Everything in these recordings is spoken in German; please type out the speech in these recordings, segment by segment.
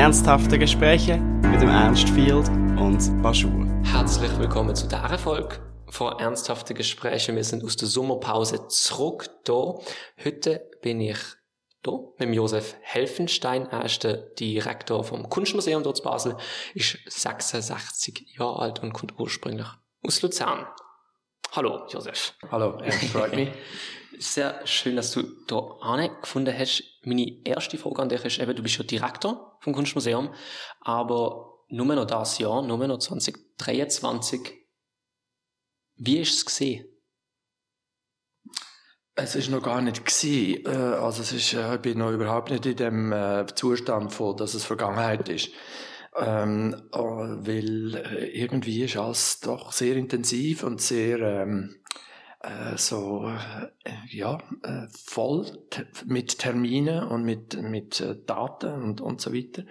Ernsthafte Gespräche mit dem Ernst Field und Baschur. Herzlich willkommen zu dieser Folge von Ernsthafte Gespräche. Wir sind aus der Sommerpause zurück da. Heute bin ich da mit Josef Helfenstein. Er ist der Direktor vom Kunstmuseum dort in Basel, ist 66 Jahre alt und kommt ursprünglich aus Luzern. Hallo, Josef. Hallo, Ernst, freut mich. Sehr schön, dass du da gefunden hast. Meine erste Frage an dich ist eben, du bist ja Direktor vom Kunstmuseum, aber nur noch das Jahr, nur noch 2023. Wie ist es gesehen? Es ist noch gar nicht gewesen. Äh, also es ist, äh, ich bin noch überhaupt nicht in dem äh, Zustand von, dass es Vergangenheit ist. Ähm, weil irgendwie ist alles doch sehr intensiv und sehr ähm, äh, so äh, ja äh, voll mit Terminen und mit mit äh, Daten und und so weiter.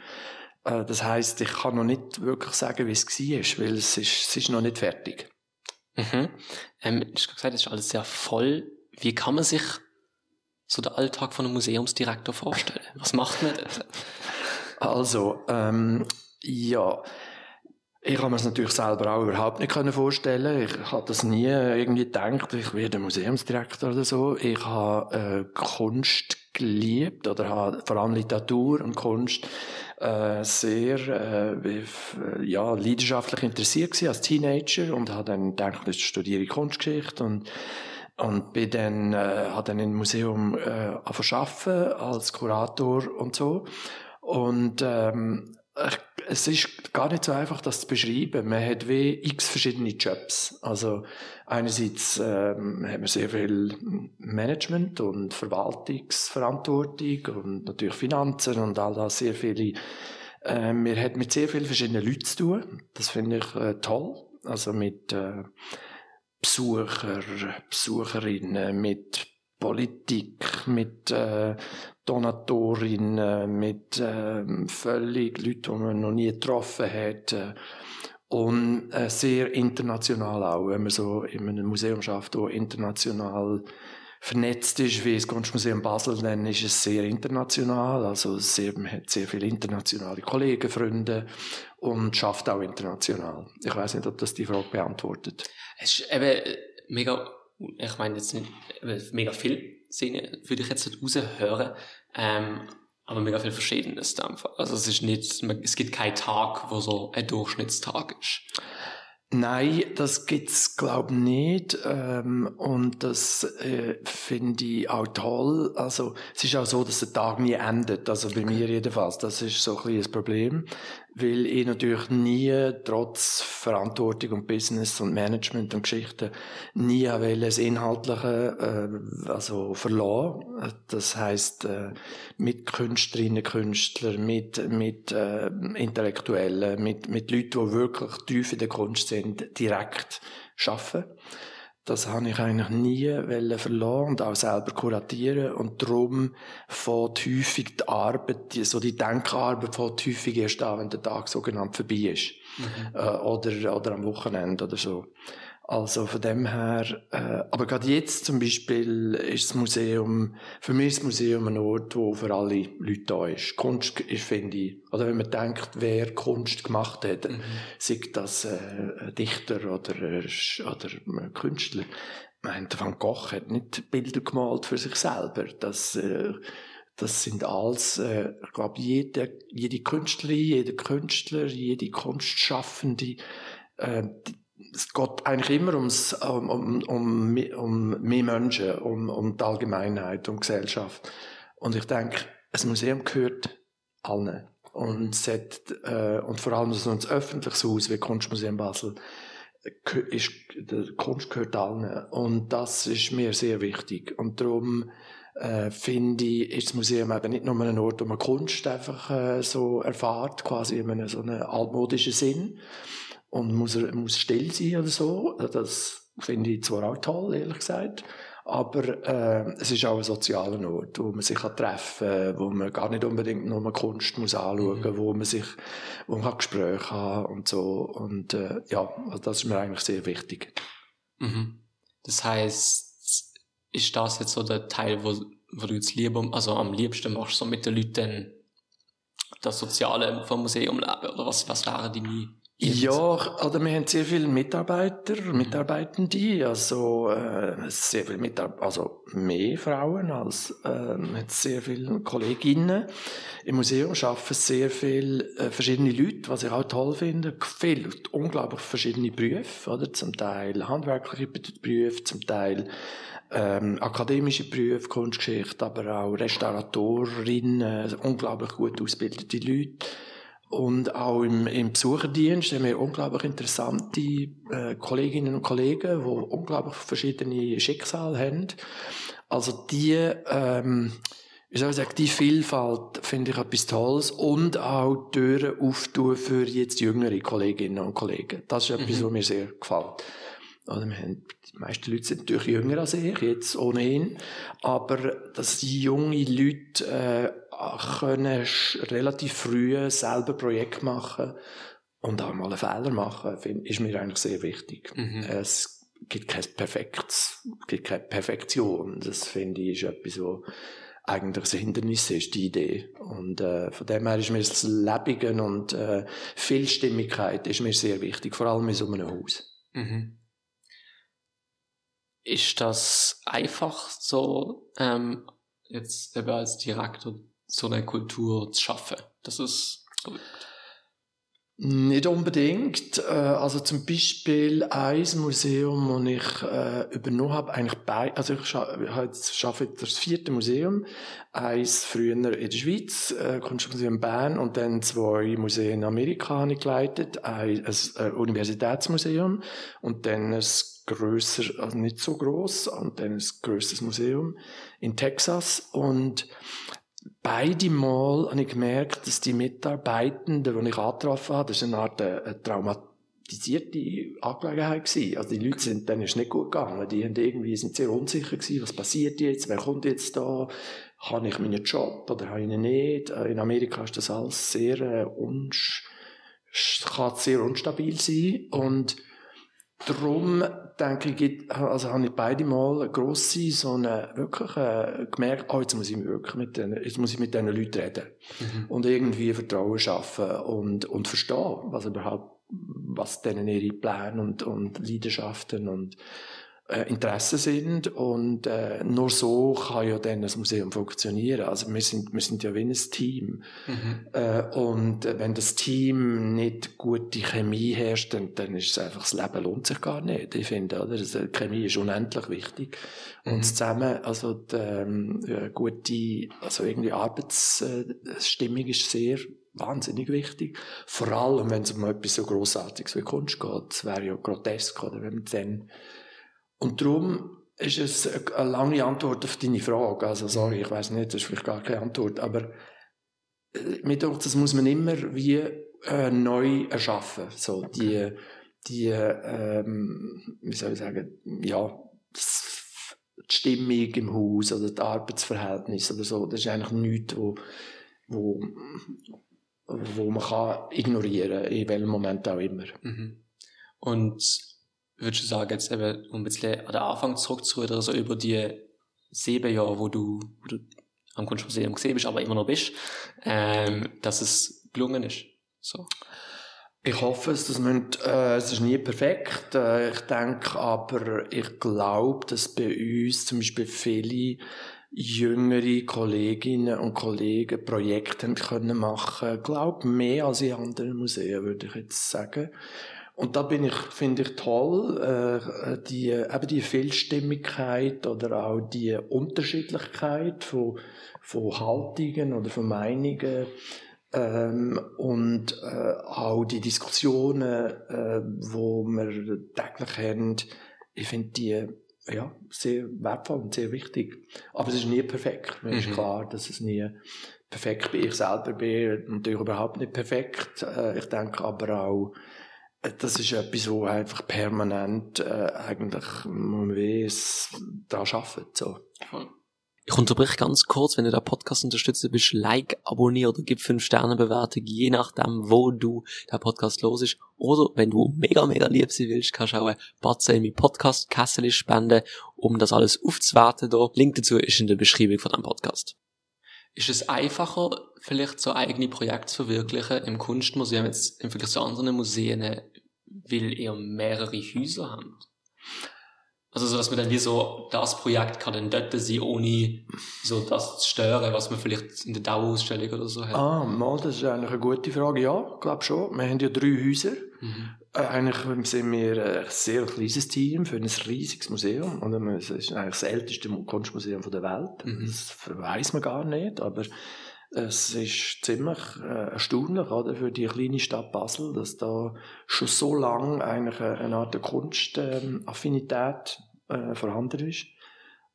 Äh, das heißt, ich kann noch nicht wirklich sagen, wie es war, weil es ist, es ist noch nicht fertig. Mhm. Ähm, du hast gesagt, es ist alles sehr voll. Wie kann man sich so den Alltag von einem Museumsdirektor vorstellen? Was macht man? Also, ähm, ja, ich habe mir das natürlich selber auch überhaupt nicht vorstellen. Ich habe das nie irgendwie gedacht, ich werde Museumsdirektor oder so. Ich habe äh, Kunst geliebt oder habe vor allem Literatur und Kunst äh, sehr äh, ja, leidenschaftlich interessiert gewesen als Teenager und habe dann gedacht, ich studiere Kunstgeschichte und und bin dann, äh, habe dann im Museum äh, arbeiten als Kurator und so. Und ähm, es ist gar nicht so einfach, das zu beschreiben. Man hat wie x verschiedene Jobs. Also einerseits ähm, hat man sehr viel Management und Verwaltungsverantwortung und natürlich Finanzen und all das sehr viele. Äh, man hat mit sehr vielen verschiedenen Leuten zu tun. Das finde ich äh, toll. Also mit äh, Besucher, Besucherinnen, mit Politik, mit äh, Donatorinnen, mit äh, völlig Leuten, die man noch nie getroffen hat. Äh, und äh, sehr international auch, wenn man so in einem Museum schafft, das international vernetzt ist, wie das Kunstmuseum Basel, dann ist es sehr international. Also sehr, man hat sehr viele internationale Kollegen, Freunde und schafft auch international. Ich weiß nicht, ob das die Frage beantwortet. Es ist eben mega ich meine jetzt nicht mega viel Szene, würde ich jetzt nicht raushören, ähm, aber mega viel Verschiedenes einfach. Also es ist nicht, es gibt keinen Tag, wo so ein Durchschnittstag ist. Nein, das gibt's glaub nicht ähm, und das äh, finde ich auch toll. Also es ist auch so, dass der Tag nie endet. Also bei mir jedenfalls. Das ist so ein das Problem weil ich natürlich nie, trotz Verantwortung und Business und Management und Geschichten, nie will das Inhaltliche, äh, also verloren. Das heißt äh, mit Künstlerinnen, Künstlern, mit, mit äh, Intellektuellen, mit, mit Leuten, die wirklich tief in der Kunst sind, direkt arbeiten. Das habe ich eigentlich nie verloren und auch selber kuratieren. Und darum fängt häufig die Arbeit, so die Denkarbeit fängt häufig erst an, wenn der Tag sogenannt vorbei ist. Mhm. Äh, oder, oder am Wochenende oder so. Also von dem her, äh, aber gerade jetzt zum Beispiel ist das Museum, für mich ist das Museum ein Ort, wo für alle Leute da ist. Kunst ist, finde ich, oder wenn man denkt, wer Kunst gemacht hat, mhm. sei das äh, ein Dichter oder, äh, oder ein Künstler. Ich meine, Van Gogh hat nicht Bilder gemalt für sich selber. Das, äh, das sind alles, äh, ich glaube, jede, jede Künstlerin, jeder Künstler, jede Kunstschaffende, äh, es geht eigentlich immer ums, um, um, um, um mehr Menschen, um, um die Allgemeinheit, um die Gesellschaft. Und ich denke, ein Museum gehört allen. Und, es hat, äh, und vor allem so ein öffentliches Haus wie Kunstmuseum Basel, ist, die Kunst gehört allen. Und das ist mir sehr wichtig. Und darum äh, finde ich, ist das Museum eben nicht nur ein Ort, wo man Kunst einfach äh, so erfahrt, quasi in einem so einem altmodischen Sinn, und muss, muss still sein oder so. Das finde ich zwar auch toll, ehrlich gesagt. Aber äh, es ist auch ein sozialer Ort, wo man sich kann treffen kann, wo man gar nicht unbedingt nur Kunst muss anschauen muss, mhm. wo man sich wo man Gespräche haben und so. Und äh, ja, also das ist mir eigentlich sehr wichtig. Mhm. Das heißt, ist das jetzt so der Teil, wo, wo du jetzt lieber, also am liebsten machst, so mit den Leuten das Soziale vom Museum leben? Oder was, was wären deine ja, oder wir haben sehr viele Mitarbeiter, Mitarbeitende, also äh, sehr viele Mitarbeiter, also mehr Frauen als äh, sehr viele Kolleginnen. Im Museum arbeiten sehr viele äh, verschiedene Leute, was ich auch toll finde. Viele, unglaublich verschiedene Berufe, oder? Zum Teil handwerkliche Berufe, zum Teil ähm, akademische Berufe, Kunstgeschichte, aber auch Restauratorinnen, unglaublich gut ausgebildete Leute. Und auch im, im Besucherdienst haben wir unglaublich interessante äh, Kolleginnen und Kollegen, die unglaublich verschiedene Schicksale haben. Also die, ähm, wie soll ich sagen, die Vielfalt finde ich etwas Tolles und auch Türen auftun für jetzt jüngere Kolleginnen und Kollegen. Das ist etwas, mhm. was mir sehr gefällt. Also wir haben, die meisten Leute sind natürlich jünger als ich, jetzt ohnehin. Aber dass die junge Leute äh, können relativ früh selber Projekt machen und auch mal einen Fehler machen, find, ist mir eigentlich sehr wichtig. Mhm. Es gibt kein Perfektes, gibt keine Perfektion. Das finde ich ist etwas, wo eigentlich das Hindernis ist, die Idee. Und äh, von dem her ist mir das Lebige und äh, Vielstimmigkeit ist mir sehr wichtig, vor allem in so einem Haus. Mhm. Ist das einfach so, ähm, jetzt eben als Direktor so eine Kultur zu schaffen? Das ist. Nicht unbedingt. Äh, also zum Beispiel ein Museum, das ich äh, übernommen habe, eigentlich bei, also ich arbeite jetzt das vierte Museum. Eins früher in der Schweiz, äh, Kunstmuseum Bern, und dann zwei Museen in Amerika habe ich geleitet. Ein, ein Universitätsmuseum und dann ein grösser, also nicht so groß, und dann ein grösseres Museum in Texas. Und beide Mal habe ich gemerkt, dass die Mitarbeitenden, die ich angetroffen habe, das war eine Art eine, eine traumatisierte Angelegenheit gewesen. Also die Leute sind, dann ist nicht gut gegangen. Die haben irgendwie, sind sehr unsicher gewesen, was passiert jetzt, wer kommt jetzt da, habe ich meinen Job oder habe ich ihn nicht. Äh, in Amerika ist das alles sehr, äh, unsch kann sehr unstabil sein und Darum denke ich, also habe ich beide Mal eine grosse, so eine, wirklich äh, gemerkt, oh, jetzt muss ich wirklich mit den, jetzt muss ich mit diesen Leuten reden. Mhm. Und irgendwie Vertrauen schaffen und, und verstehen, was überhaupt, was denen ihre Pläne und, und Leidenschaften und, äh, Interessen sind und äh, nur so kann ja dann das Museum funktionieren. Also wir sind, wir sind ja wie ein Team. Mhm. Äh, und wenn das Team nicht gute Chemie herrscht, dann, dann ist es einfach, das Leben lohnt sich gar nicht. Ich finde, oder? Also, Chemie ist unendlich wichtig. Mhm. Und zusammen, also die, ähm, gute, also irgendwie Arbeitsstimmung ist sehr wahnsinnig wichtig. Vor allem, wenn es um etwas so Grossartiges wie Kunst geht. Es wäre ja grotesk, oder? Wenn man dann und darum ist es eine lange Antwort auf deine Frage. Also, sorry, ich weiß nicht, das ist vielleicht gar keine Antwort, aber äh, mir denkt, das muss man immer wie äh, neu erschaffen. So, die, die, ähm, wie soll ich sagen, ja, die Stimmung im Haus oder das Arbeitsverhältnis oder so, das ist eigentlich nichts, wo, wo, wo man kann ignorieren, in welchem Moment auch immer. Mhm. Und würdest du sagen, jetzt eben, um ein bisschen an den Anfang zurückzurudern, so über die sieben Jahre, wo du, wo du am Kunstmuseum gesehen bist, aber immer noch bist, ähm, dass es gelungen ist? So. Ich hoffe es, dass man, äh, es ist nie perfekt. Äh, ich denke aber, ich glaube, dass bei uns zum Beispiel viele jüngere Kolleginnen und Kollegen Projekte haben können machen. Ich glaube, mehr als in anderen Museen, würde ich jetzt sagen. Und da bin ich, finde ich toll, äh, die, eben die Vielstimmigkeit oder auch die Unterschiedlichkeit von, von Haltungen oder von Meinungen, ähm, und äh, auch die Diskussionen, äh, wo wir täglich haben, ich finde die ja, sehr wertvoll und sehr wichtig. Aber es ist nie perfekt. Mir mhm. ist klar, dass es nie perfekt bin. Ich selber bin natürlich überhaupt nicht perfekt. Äh, ich denke aber auch, das ist etwas, wo einfach permanent äh, eigentlich man weiß, da arbeitet. So. Ich unterbreche ganz kurz, wenn du den Podcast unterstützt bist, like, abonniere oder gib 5 Sterne Bewertung, je nachdem, wo du der Podcast los ist. Oder wenn du mega, mega lieb sein willst, kannst du auch ein Batze in mein Podcast Kessel spenden, um das alles aufzuwerten. Da. Link dazu ist in der Beschreibung von deinem Podcast. Ist es einfacher, vielleicht so eigene Projekte zu verwirklichen im Kunstmuseum jetzt im Vergleich zu anderen Museen, weil ihr mehrere Häuser habt? Also so, dass man dann wie so, das Projekt kann dann dort sein, ohne so das zu stören, was man vielleicht in der Dauerausstellung oder so hat. Ah, mal, das ist eigentlich eine gute Frage. Ja, ich glaube schon. Wir haben ja drei Häuser. Mhm. Äh, eigentlich sind wir ein sehr kleines Team für ein riesiges Museum. Und es ist eigentlich das älteste Kunstmuseum der Welt. Mhm. Das weiß man gar nicht, aber es ist ziemlich äh, erstaunlich, oder, für die kleine Stadt Basel, dass da schon so lange eigentlich eine, Art Kunstaffinität äh, vorhanden ist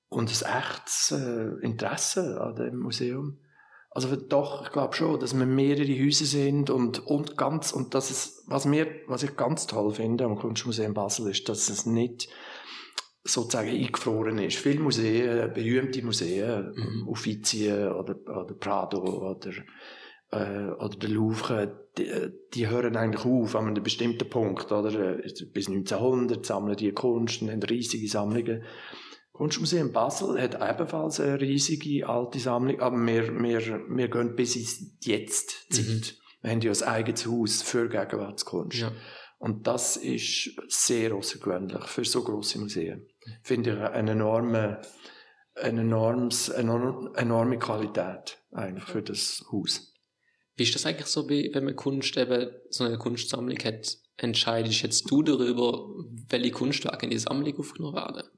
und ein echtes äh, Interesse an dem Museum. Also doch, ich glaube schon, dass wir mehrere Häuser sind und, und ganz, und das ist, was mir, was ich ganz toll finde am Kunstmuseum Basel ist, dass es nicht sozusagen eingefroren ist. Viele Museen, berühmte Museen, Mhm. Uffizi oder, oder Prado oder, äh, oder der Louvre, die, die hören eigentlich auf an einem bestimmten Punkt, oder? Bis 1900 sammeln die Kunst und haben riesige Sammlungen. Kunstmuseum Basel hat ebenfalls eine riesige alte Sammlung, aber wir, wir, wir gehen bis ins Jetzt-Zeit. Mhm. Wir haben ja ein eigenes Haus für Gegenwartskunst. Ja. Und das ist sehr außergewöhnlich für so große Museen. Finde ich eine enorme, eine enormes, enorm, enorme Qualität eigentlich für das Haus. Wie ist das eigentlich so, wenn man Kunst eben, so eine Kunstsammlung hat, entscheidest jetzt du darüber, welche Kunstwerke in die Sammlung aufgenommen werden?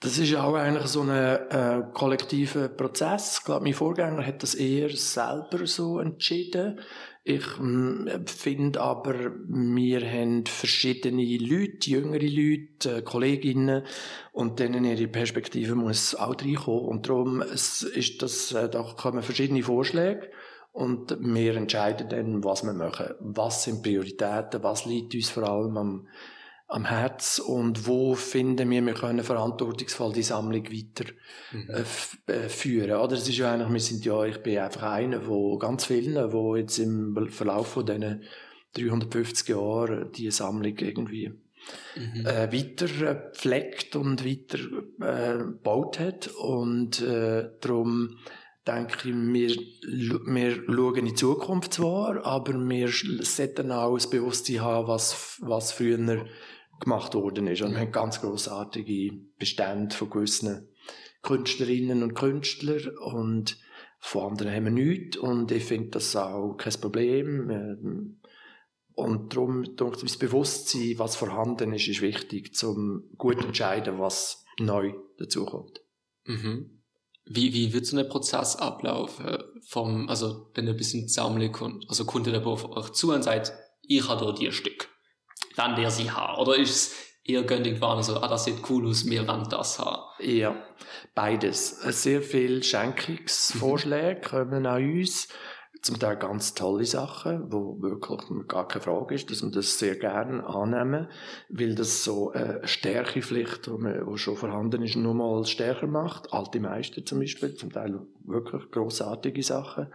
Das ist auch eigentlich so ein äh, kollektiver Prozess. Ich glaube, mein Vorgänger hat das eher selber so entschieden. Ich mm, finde aber, wir haben verschiedene Leute, jüngere Leute, äh, Kolleginnen, und denen ihre Perspektive muss auch reinkommen. Und darum es ist das, äh, da kommen verschiedene Vorschläge. Und wir entscheiden dann, was wir machen. Was sind Prioritäten? Was liegt uns vor allem am, am Herz? Und wo finden wir, wir können verantwortungsvoll die Sammlung weiter Mhm. äh, äh, führen. Oder es ist ja eigentlich, wir sind ja, ich bin einfach einer von ganz vielen, wo jetzt im Verlauf von diesen 350 Jahren die Sammlung irgendwie Mhm. äh, weiter äh, pflegt und weiter äh, gebaut hat. Und äh, darum denke ich, wir, wir schauen in die Zukunft zwar, aber wir sollten auch das Bewusstsein haben, was, was früher gemacht worden ist. Und wir haben ganz grossartige Bestände von gewissen Künstlerinnen und Künstlern und von anderen haben wir nichts. Und ich finde das auch kein Problem. Und darum, das Bewusstsein, was vorhanden ist, ist wichtig, um gut zu entscheiden, was neu dazukommt. Mhm. Wie, wie wird so ein Prozess ablaufen? Vom, also, wenn ihr ein bisschen in die Sammlung kommt, also kommt ihr da auf euch zu und sagt, ich habe da die Stück. Wenn der sie hat. Oder ist es eher gönnig waren, so, ah, das sieht cool aus, wir wollen das haben. Ja, beides. Sehr viele Schenkungsvorschläge kommen an uns. Zum Teil ganz tolle Sachen, wo wirklich gar keine Frage ist, dass wir das sehr gerne annehmen, weil das so eine die man- die schon vorhanden ist, nochmal stärker macht. Alte Meister zum Beispiel, zum Teil wirklich grossartige Sachen.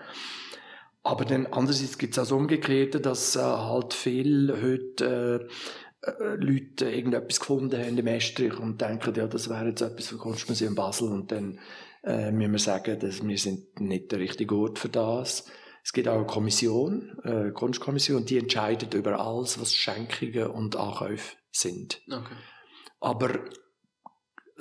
Aber dann andererseits gibt es auch das Umgekehrte, dass äh, halt viel heute äh, äh, Leute irgendetwas gefunden haben im Estrich und denken, ja, das wäre jetzt etwas für Kunstmuseum Basel und dann äh, müssen wir sagen, dass wir sind nicht der richtige Ort für das. Es gibt auch eine Kommission, äh, Kunstkommission, die entscheidet über alles, was Schenkungen und Ankäufe sind. Okay. Aber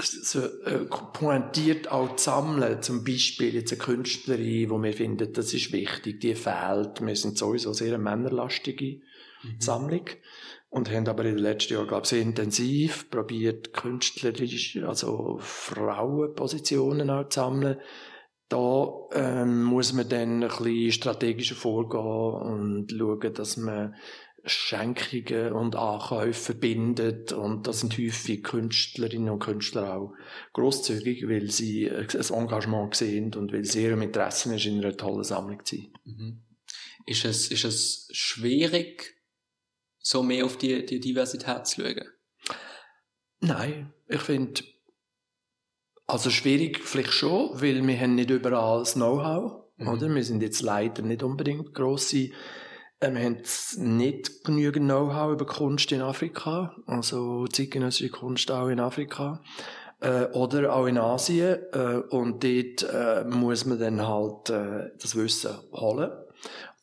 so, äh, pointiert auch zu sammeln, zum Beispiel jetzt eine Künstlerin, wo wir finden, das ist wichtig, die fehlt. Wir sind sowieso sehr eine männerlastige Mhm. Sammlung und haben aber in den letzten Jahren, glaube ich, sehr intensiv probiert, künstlerisch, also Frauenpositionen auch zu sammeln. Da ähm, muss man dann ein bisschen strategischer vorgehen und schauen, dass man Schenkungen und Ankäufe verbindet und das sind häufig Künstlerinnen und Künstler auch großzügig, weil sie ein Engagement sehen und weil sie ihrem Interesse ist, in einer tollen Sammlung zu sein. Mhm. Ist es, ist es schwierig, so mehr auf die, die Diversität zu schauen? Nein, ich finde, also schwierig vielleicht schon, weil wir haben nicht überall das Know-how, Mhm. oder? Wir sind jetzt leider nicht unbedingt grosse, wir haben nicht genügend Know-how über Kunst in Afrika, also zeitgenössische Kunst auch in Afrika. Äh, oder auch in Asien. Äh, und dort äh, muss man dann halt äh, das Wissen holen.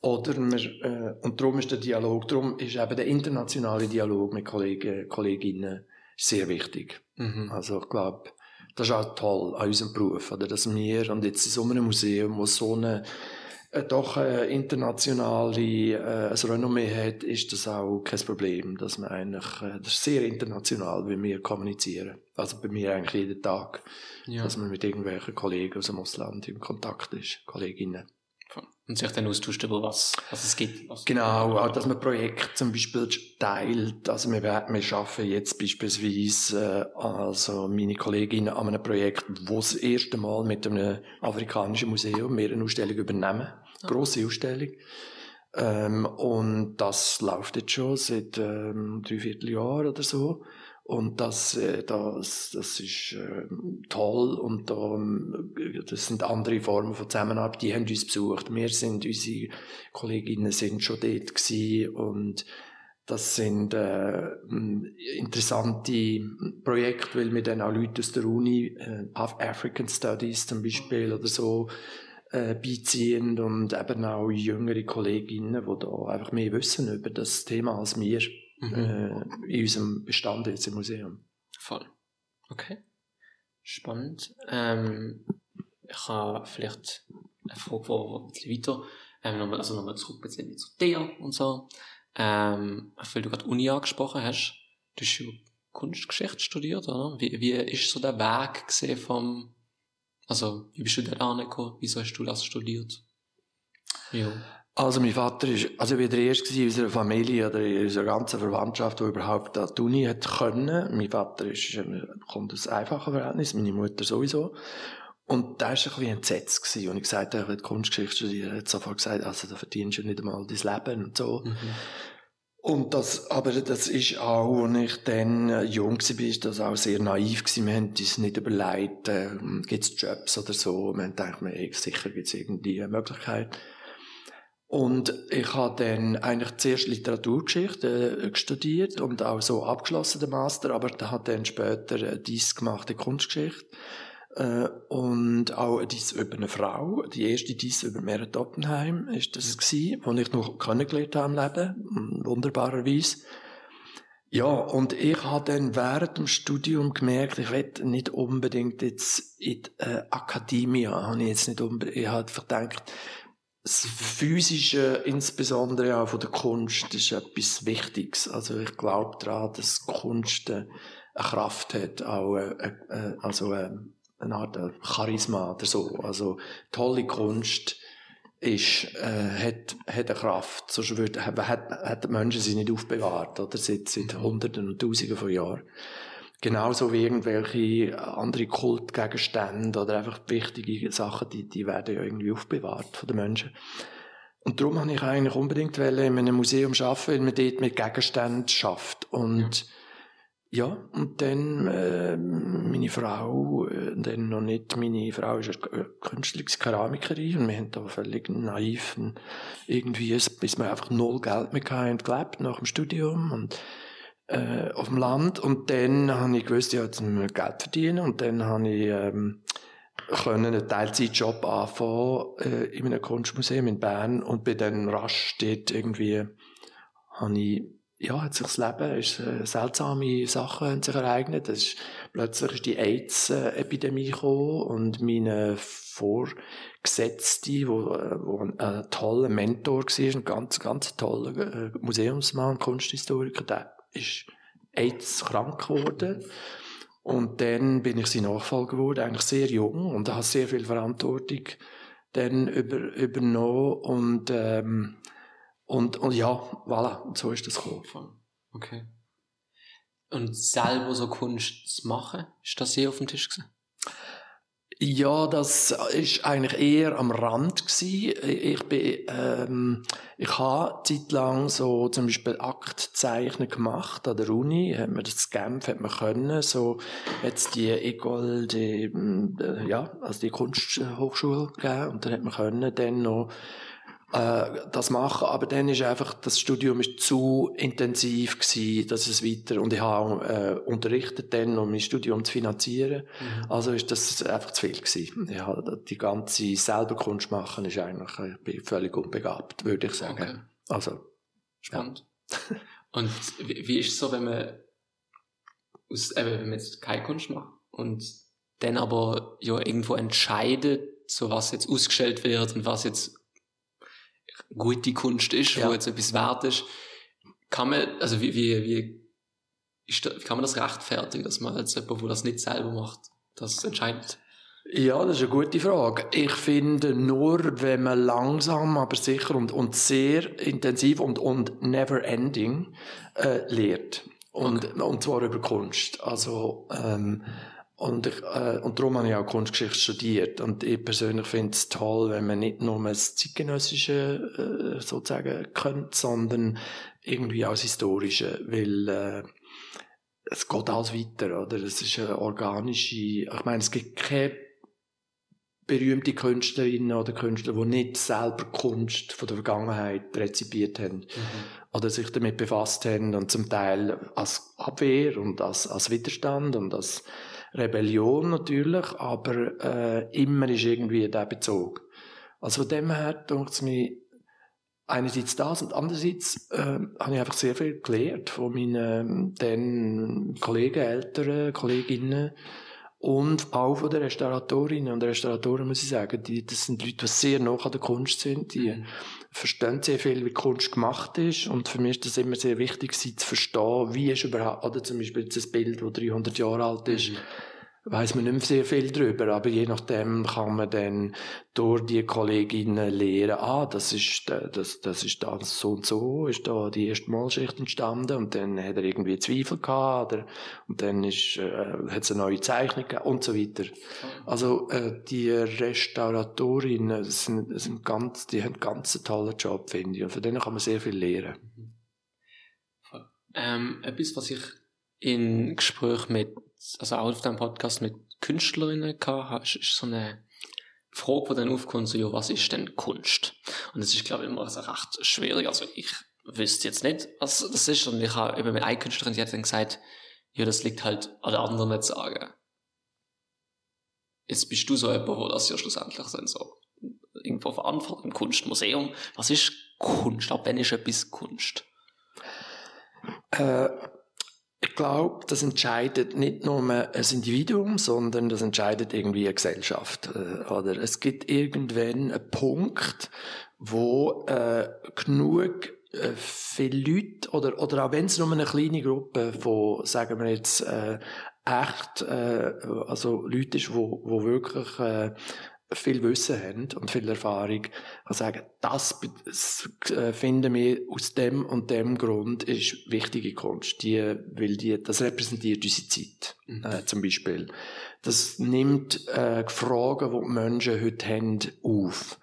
Oder man, äh, und darum ist der Dialog, darum ist eben der internationale Dialog mit Kollegen, Kolleginnen sehr wichtig. Mhm. Also ich glaube, das ist auch toll an unserem Beruf, oder, dass wir, und jetzt in so einem Museum, wo so eine doch äh, internationale äh, ein Renommee hat, ist das auch kein Problem, dass man eigentlich, äh, das ist sehr international, wie wir kommunizieren. Also bei mir eigentlich jeden Tag, Ja. dass man mit irgendwelchen Kollegen aus dem Ausland in Kontakt ist, Kolleginnen. Und sich dann austauscht über was, was es gibt. Was Genau, auch dass man Projekte zum Beispiel teilt. Also wir, wir arbeiten jetzt beispielsweise, äh, also meine Kollegin an einem Projekt, wo das erste Mal mit einem afrikanischen Museum wir eine Ausstellung übernehmen. Grosse Ausstellung. Ähm, und das läuft jetzt schon seit ähm, dreiviertel Jahr oder so. Und das, äh, das, das ist äh, toll und da, ähm, das sind andere Formen von Zusammenarbeit. Die haben uns besucht. Wir sind, unsere Kolleginnen sind schon dort gewesen und das sind äh, interessante Projekte, weil wir dann auch Leute aus der Uni, äh, African Studies zum Beispiel oder so, äh, beiziehen und eben auch jüngere Kolleginnen, die da einfach mehr wissen über das Thema als wir Mhm. äh, in unserem Bestand jetzt im Museum. Voll. Okay. Spannend. Ähm, ich habe vielleicht eine Frage, die ein bisschen weiter, ähm, nochmal, also nochmal zurück bisschen zu dir und so. Ähm, weil du gerade Uni angesprochen hast, du hast ja Kunstgeschichte studiert, oder? Wie, wie ist so der Weg gesehen vom, also, wie bist du da angekommen? Wieso hast du das studiert? Ja. Also mein Vater ist, also ich war der Erste in unserer Familie oder in unserer ganzen Verwandtschaft, der überhaupt an die Uni hat können. Mein Vater ist, kommt aus einfachen Verhältnis, meine Mutter sowieso. Und da war ein bisschen entsetzt gewesen. Und ich gesagt habe, ich will Kunstgeschichte studieren. Er hat sofort gesagt, also da verdienst du nicht einmal dein Leben und so. Mhm. Und das, aber das ist auch, als ich dann jung war, ist das auch sehr naiv gewesen. Wir haben uns nicht überlegt, äh, gibt's Jobs oder so. Wir haben gedacht, sicher gibt's irgendwie eine Möglichkeit. Und ich habe dann eigentlich zuerst Literaturgeschichte äh, studiert und auch so abgeschlossen, den Master, aber da hat dann später dies gemacht in Kunstgeschichte. Äh, und auch dies über eine Frau. Die erste dies über Merit Oppenheim ist das gewesen, wo ich noch kennengelernt habe im Leben, wunderbarerweise. Ja, und ich habe dann während dem Studium gemerkt, ich will nicht unbedingt jetzt in die äh, Akademie, habe ich jetzt nicht unbedingt, ich habe gedacht, das Physische, insbesondere auch von der Kunst, ist etwas Wichtiges. Also ich glaube daran, dass Kunst eine Kraft hat, auch äh, also eine Art Charisma oder so. Also tolle Kunst ist, äh, hat, hat eine Kraft. Sonst würde, hat, hat die Menschen sie nicht aufbewahrt, oder? Seit, seit Hunderten und Tausenden von Jahren. Genauso wie irgendwelche andere Kultgegenstände oder einfach wichtige Sachen, die, die werden ja irgendwie aufbewahrt von den Menschen. Und darum habe ich eigentlich unbedingt in einem Museum arbeiten, weil man dort mit Gegenständen schafft. Und ja, ja und dann äh, meine Frau, äh, dann noch nicht, meine Frau ist eine künstliche Keramikerin und wir haben da völlig naiv irgendwie, bis wir einfach null Geld mehr hatten, gelebt nach dem Studium und äh, auf dem Land. Und dann habe ich gewusst, ja, jetzt wir Geld verdienen. Und dann habe ich ähm, können einen Teilzeitjob anfangen äh, in einem Kunstmuseum in Bern. Und bin dann rasch dort irgendwie, habe ich, ja, hat sich das Leben, ist, äh, seltsame Sachen haben sich ereignet. Ist, plötzlich ist die AIDS-Epidemie gekommen. Und meine Vorgesetzte, wo, äh, wo ein, ein toller Mentor war, ein ganz, ganz toller äh, Museumsmann, Kunsthistoriker, der ist AIDS krank geworden. Und dann bin ich sein Nachfolger geworden, eigentlich sehr jung und habe sehr viel Verantwortung dann über, übernommen und, ähm, und, und ja, voilà, und so ist das gekommen. Okay. Und selber so Kunst zu machen, ist das je auf dem Tisch gewesen? Ja, das ist eigentlich eher am Rand gewesen. Ich bin, ähm, ich habe zeitlang so zum Beispiel Aktzeichnen gemacht an der Uni, hat man das Genf, hat man können, so jetzt die Ecole, die, äh, ja, also die Kunsthochschule gegeben. Und dann hat man können dann noch äh, das machen, aber dann ist einfach, das Studium ist zu intensiv gewesen, dass es weiter, und ich habe äh, unterrichtet dann, um mein Studium zu finanzieren, mhm. also ist das einfach zu viel gewesen. Ja, die ganze selber Kunst machen ist eigentlich, ich bin völlig unbegabt, würde ich sagen. Okay. Also. Spannend. Ja. und wie, wie ist es so, wenn man aus, äh, wenn man jetzt keine Kunst macht und dann aber ja irgendwo entscheidet, so was jetzt ausgestellt wird und was jetzt gute Kunst ist, ja. wo jetzt etwas wert ist, kann man, also wie, wie, wie, ist da, wie kann man das rechtfertigen, dass man als jemand, der das nicht selber macht, das entscheidet? Ja, das ist eine gute Frage. Ich finde, nur wenn man langsam, aber sicher und, und sehr intensiv und, und never ending äh, lehrt. Und, okay. und zwar über Kunst. Also, ähm, und, ich, äh, und darum habe ich auch Kunstgeschichte studiert. Und ich persönlich finde es toll, wenn man nicht nur das Zeitgenössische äh, sozusagen kennt, sondern irgendwie auch das Historische. Weil äh, es geht alles weiter, oder? Es ist eine organische... Ich meine, es gibt keine berühmte Künstlerinnen oder Künstler, die nicht selber Kunst von der Vergangenheit rezipiert haben. Mhm. Oder sich damit befasst haben und zum Teil als Abwehr und als, als Widerstand und als Rebellion natürlich, aber äh, immer ist irgendwie der Bezug. Also von dem her denke es mir einerseits das und andererseits äh, habe ich einfach sehr viel gelernt von meinen den Kollegen, älteren Kolleginnen und auch von den Restauratorinnen und Restauratoren muss ich sagen, die, das sind Leute, die sehr nah an der Kunst sind, die mhm. verstehen sehr viel, wie Kunst gemacht ist. Und für mich ist das immer sehr wichtig, sie zu verstehen, wie ist überhaupt, oder zum Beispiel jetzt ein Bild, das 300 Jahre alt ist, mhm weiß man nicht mehr sehr viel drüber, aber je nachdem kann man dann durch die Kolleginnen lernen, ah, das ist, das, das ist da so und so, ist da die erste Malschicht entstanden und dann hat er irgendwie Zweifel gehabt, oder, und dann ist, äh, hat es eine neue Zeichnung gegeben und so weiter. Also, äh, die Restauratorinnen sind, sind ganz, die haben ganz einen tollen Job, finde ich, und von denen kann man sehr viel lernen. Ähm, etwas, was ich in Gespräch mit also auch auf dem Podcast mit Künstlerinnen gehabt hast, ist so eine Frage, die dann aufkommt, so, ja, was ist denn Kunst? Und das ist, glaube ich, immer also recht schwierig. Also ich wüsste jetzt nicht, was das ist. Und ich habe eben mit einer Künstlerin, die hat dann gesagt, ja, das liegt halt an den anderen nicht sagen. Jetzt bist du so jemand, wo das ja schlussendlich dann so irgendwo verantwortet im Kunstmuseum. Was ist Kunst? Ab wann ist etwas Kunst? Äh, ich glaube, das entscheidet nicht nur ein Individuum, sondern das entscheidet irgendwie eine Gesellschaft. Äh, oder es gibt irgendwann einen Punkt, wo äh, genug äh, viele Leute oder oder auch wenn es nur eine kleine Gruppe von, sagen wir jetzt äh, echt, äh, also Leute ist, wo wo wirklich äh, viel Wissen haben und viel Erfahrung, kann sagen, das, äh, finden wir aus dem und dem Grund ist wichtige Kunst. Die, weil die, das repräsentiert unsere Zeit, mhm. äh, zum Beispiel. Das nimmt äh, Fragen, die die Menschen heute haben, auf.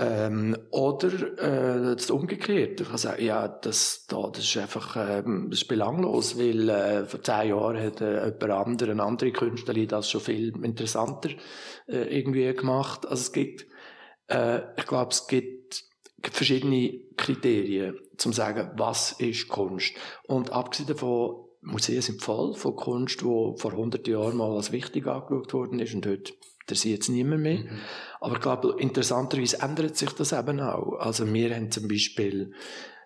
Ähm, oder äh, das umgekehrt. Ich kann sagen, ja, das, da, das ist einfach ähm, das ist belanglos, weil äh, vor zehn Jahren hat äh, jemand andere, eine andere Künstlerin das schon viel interessanter äh, irgendwie gemacht. Also es gibt, äh, ich glaube, es gibt verschiedene Kriterien, zum sagen, was ist Kunst. Und abgesehen davon, Museen sind voll von Kunst, die vor 100 Jahren mal als wichtig angeschaut worden ist und heute interessiert es niemand mehr. Mhm. Aber ich glaube, interessanterweise ändert sich das eben auch. Also wir haben zum Beispiel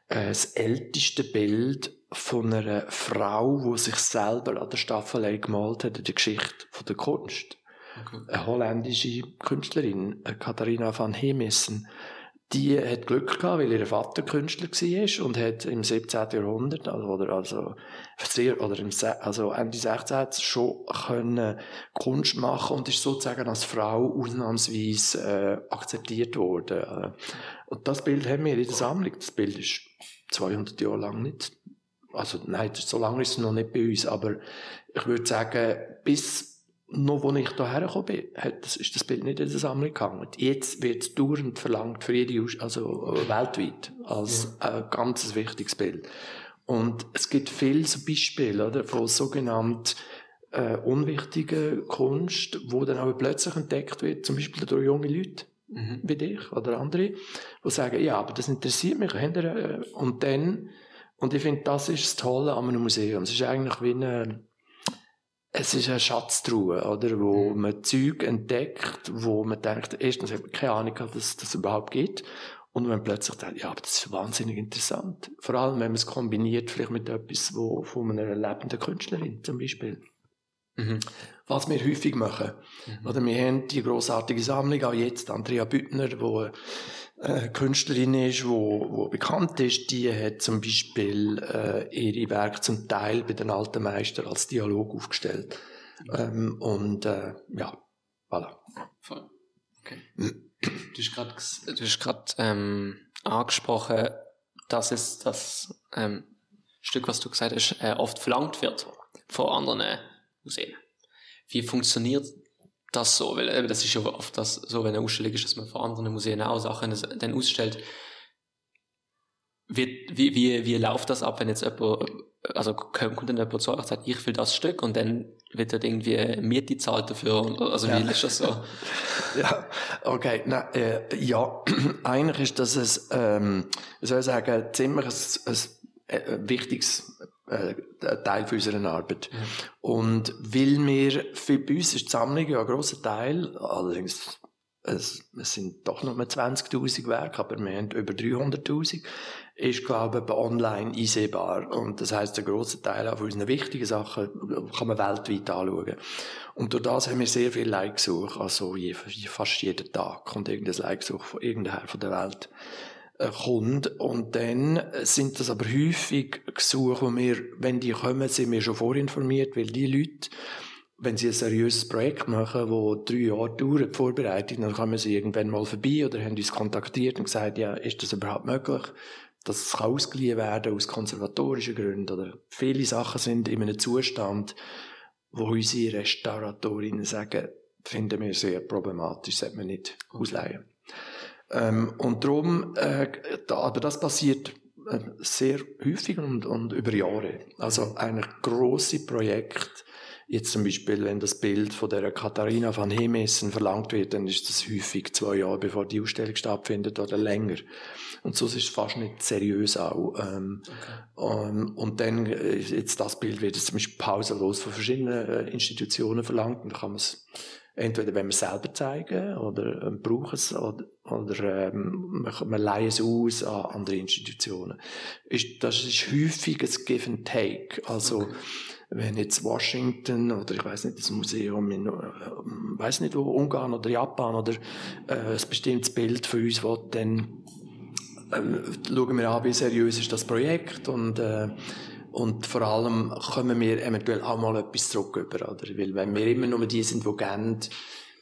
äh, das älteste Bild von einer Frau, die sich selber an der Staffelei gemalt hat, in der Geschichte von der Kunst. Okay. Eine holländische Künstlerin, Katharina van Hemissen die hat Glück gehabt, weil ihr Vater Künstler war und hat im 17. Jahrhundert, also, oder, also, oder im, also Ende 16. schon können Kunst machen und ist sozusagen als Frau ausnahmsweise äh, akzeptiert worden. Und das Bild haben wir in der Sammlung. Das Bild ist 200 Jahre lang nicht, also nein, so lange ist es noch nicht bei uns, aber ich würde sagen, bis noch wo ich hierher gekommen bin, hat, ist das Bild nicht in der Sammlung gehangen. Jetzt wird es dauernd verlangt für jede, also äh, weltweit, als ein ganz wichtiges Bild. Und es gibt viele so Beispiele, oder, von sogenannt äh, unwichtigen Kunst, wo dann aber plötzlich entdeckt wird, zum Beispiel durch junge Leute. mhm. wie dich oder andere, die sagen, ja, aber das interessiert mich. Äh, und dann, und ich finde, das ist das Tolle an einem Museum. Es ist eigentlich wie eine, es ist eine Schatztruhe, oder, wo mhm. man Zeug entdeckt, wo man denkt, erstens hat man keine Ahnung, dass das überhaupt gibt. Und man plötzlich denkt, ja, aber das ist wahnsinnig interessant. Vor allem, wenn man es kombiniert, vielleicht mit etwas, wo, von einer lebenden Künstlerin, zum Beispiel. Mhm. Was wir häufig machen. Mhm. Oder wir haben die grossartige Sammlung, auch jetzt Andrea Büttner, wo eine Künstlerin ist, wo, wo bekannt ist, die hat zum Beispiel äh, ihre Werke zum Teil bei den alten Meistern als Dialog aufgestellt. Mhm. Ähm, und äh, ja, voilà. Voll. Okay. Du hast gerade ähm, angesprochen, dass es das ähm, Stück, was du gesagt hast, äh, oft verlangt wird von anderen Museen. Wie funktioniert das so? Weil äh, das ist ja oft das, so, wenn eine Ausstellung ist, dass man von anderen Museen auch Sachen dann ausstellt. Wie, wie, wie, wie läuft das ab, wenn jetzt jemand, also kommt dann jemand zu euch und sagt, ich will das Stück und dann wird dort irgendwie Miete zahlt dafür? Also wie ja. ist das so? ja, okay. Na, äh, ja, eigentlich ist das ein, ähm, wie soll ich sagen, ziemlich ein, ein, ein wichtiges äh, Teil von unserer Arbeit. Mhm. Und weil wir, für, bei uns ist die Sammlung ja ein grosser Teil, allerdings es, es sind doch nur 20.000 Werke, aber wir haben über 300.000, ist, glaube ich, online einsehbar. Und das heißt, ein grosser Teil auch von unseren wichtigen Sachen kann man weltweit anschauen. Und durch das haben wir sehr viel Leihgesuche, also je, fast jeden Tag kommt irgendein Leihgesuch von irgendeiner von der Welt kommt. Und dann sind das aber häufig Gesuche, wo wir, wenn die kommen, sind wir schon vorinformiert, weil die Leute, wenn sie ein seriöses Projekt machen, das drei Jahre dauert, die Vorbereitung, dann kommen sie irgendwann mal vorbei oder haben uns kontaktiert und gesagt, ja, ist das überhaupt möglich? dass es ausgeliehen werden aus konservatorischen Gründen oder viele Sachen sind in einem Zustand, wo unsere Restauratorinnen sagen, finden wir sehr problematisch, sollte man nicht ausleihen. Ähm, und darum, äh, da, aber das passiert äh, sehr häufig und, und über Jahre. Also ein grosses Projekt, Jetzt zum Beispiel, wenn das Bild von der Katharina van Hemessen verlangt wird, dann ist das häufig zwei Jahre bevor die Ausstellung stattfindet oder länger. Und so ist es fast nicht seriös auch. Ähm, okay. ähm, und dann, äh, jetzt das Bild wird jetzt zum Beispiel pausenlos von verschiedenen äh, Institutionen verlangt. Und dann kann man es entweder wenn wir es selber zeigen oder ähm, brauchen es oder, oder ähm, wir leihen es aus an andere Institutionen. Ist, das ist häufig ein Give and Take. Also okay wenn jetzt Washington oder ich weiß nicht, das Museum in, äh, weiß nicht wo, Ungarn oder Japan oder äh, ein bestimmtes Bild von uns will, dann äh, schauen wir an, wie seriös ist das Projekt und äh, und vor allem kommen wir eventuell auch mal etwas zurück über, oder? Weil wenn wir immer nur die sind, die geben,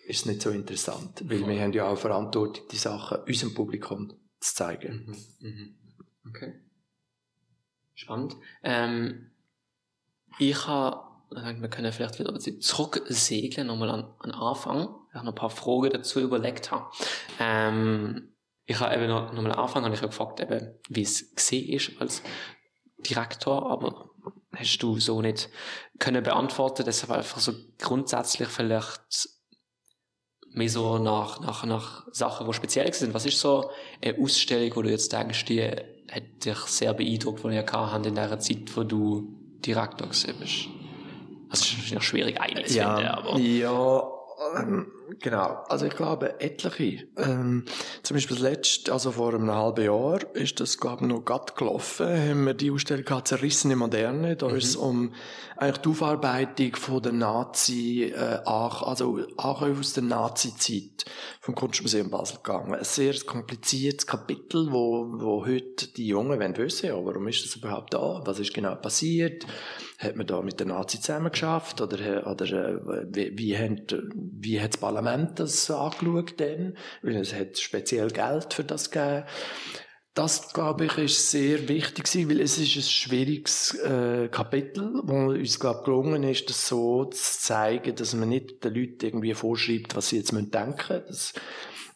ist es nicht so interessant. Weil wir haben ja auch Verantwortung, die Sachen unserem Publikum zu zeigen. Mhm. Mhm. Okay. Spannend. Ähm, ich habe, wir können vielleicht wieder ein bisschen zurücksegeln, nochmal an, an Anfang, weil ich noch ein paar Fragen dazu überlegt habe. Ähm, ich habe eben noch, nochmal anfangen, habe ich gefragt, eben, wie es gesehen ist als Direktor, aber hast du so nicht können beantworten. Deshalb einfach so grundsätzlich vielleicht mehr so nach, nach, nach Sachen, die speziell sind. Was ist so eine Ausstellung, wo du jetzt denkst, die hat dich sehr beeindruckt, die ihr gehabt in der Zeit, wo du Direktor gewesen bist? Das ist ja schwierig, zu ja, aber. Ja, genau. Also ich glaube, etliche. Ähm, zum Beispiel das letzte, also vor einem halben Jahr, ist das, glaube ich, noch gerade gelaufen, haben wir die Ausstellung gehabt, Zerrissene Moderne. Da mhm. ist es um eigentlich die Aufarbeitung von der Nazi, äh, also auch aus der Nazi-Zeit vom Kunstmuseum Basel gegangen. Ein sehr kompliziertes Kapitel, wo, wo heute die Jungen wollen wissen, ja, warum ist das überhaupt da? Was ist genau passiert? Hat man da mit der Nazi zusammen geschafft? Oder, oder äh, wie, wie, haben, wie hat das Parlament das angeschaut denn? Weil es hat speziell Geld für das gegeben. Das, glaube ich, ist sehr wichtig gewesen, weil es ist ein schwieriges äh, Kapitel, wo uns, glaube gelungen ist, das so zu zeigen, dass man nicht den Leuten irgendwie vorschreibt, was sie jetzt denken müssen. Das,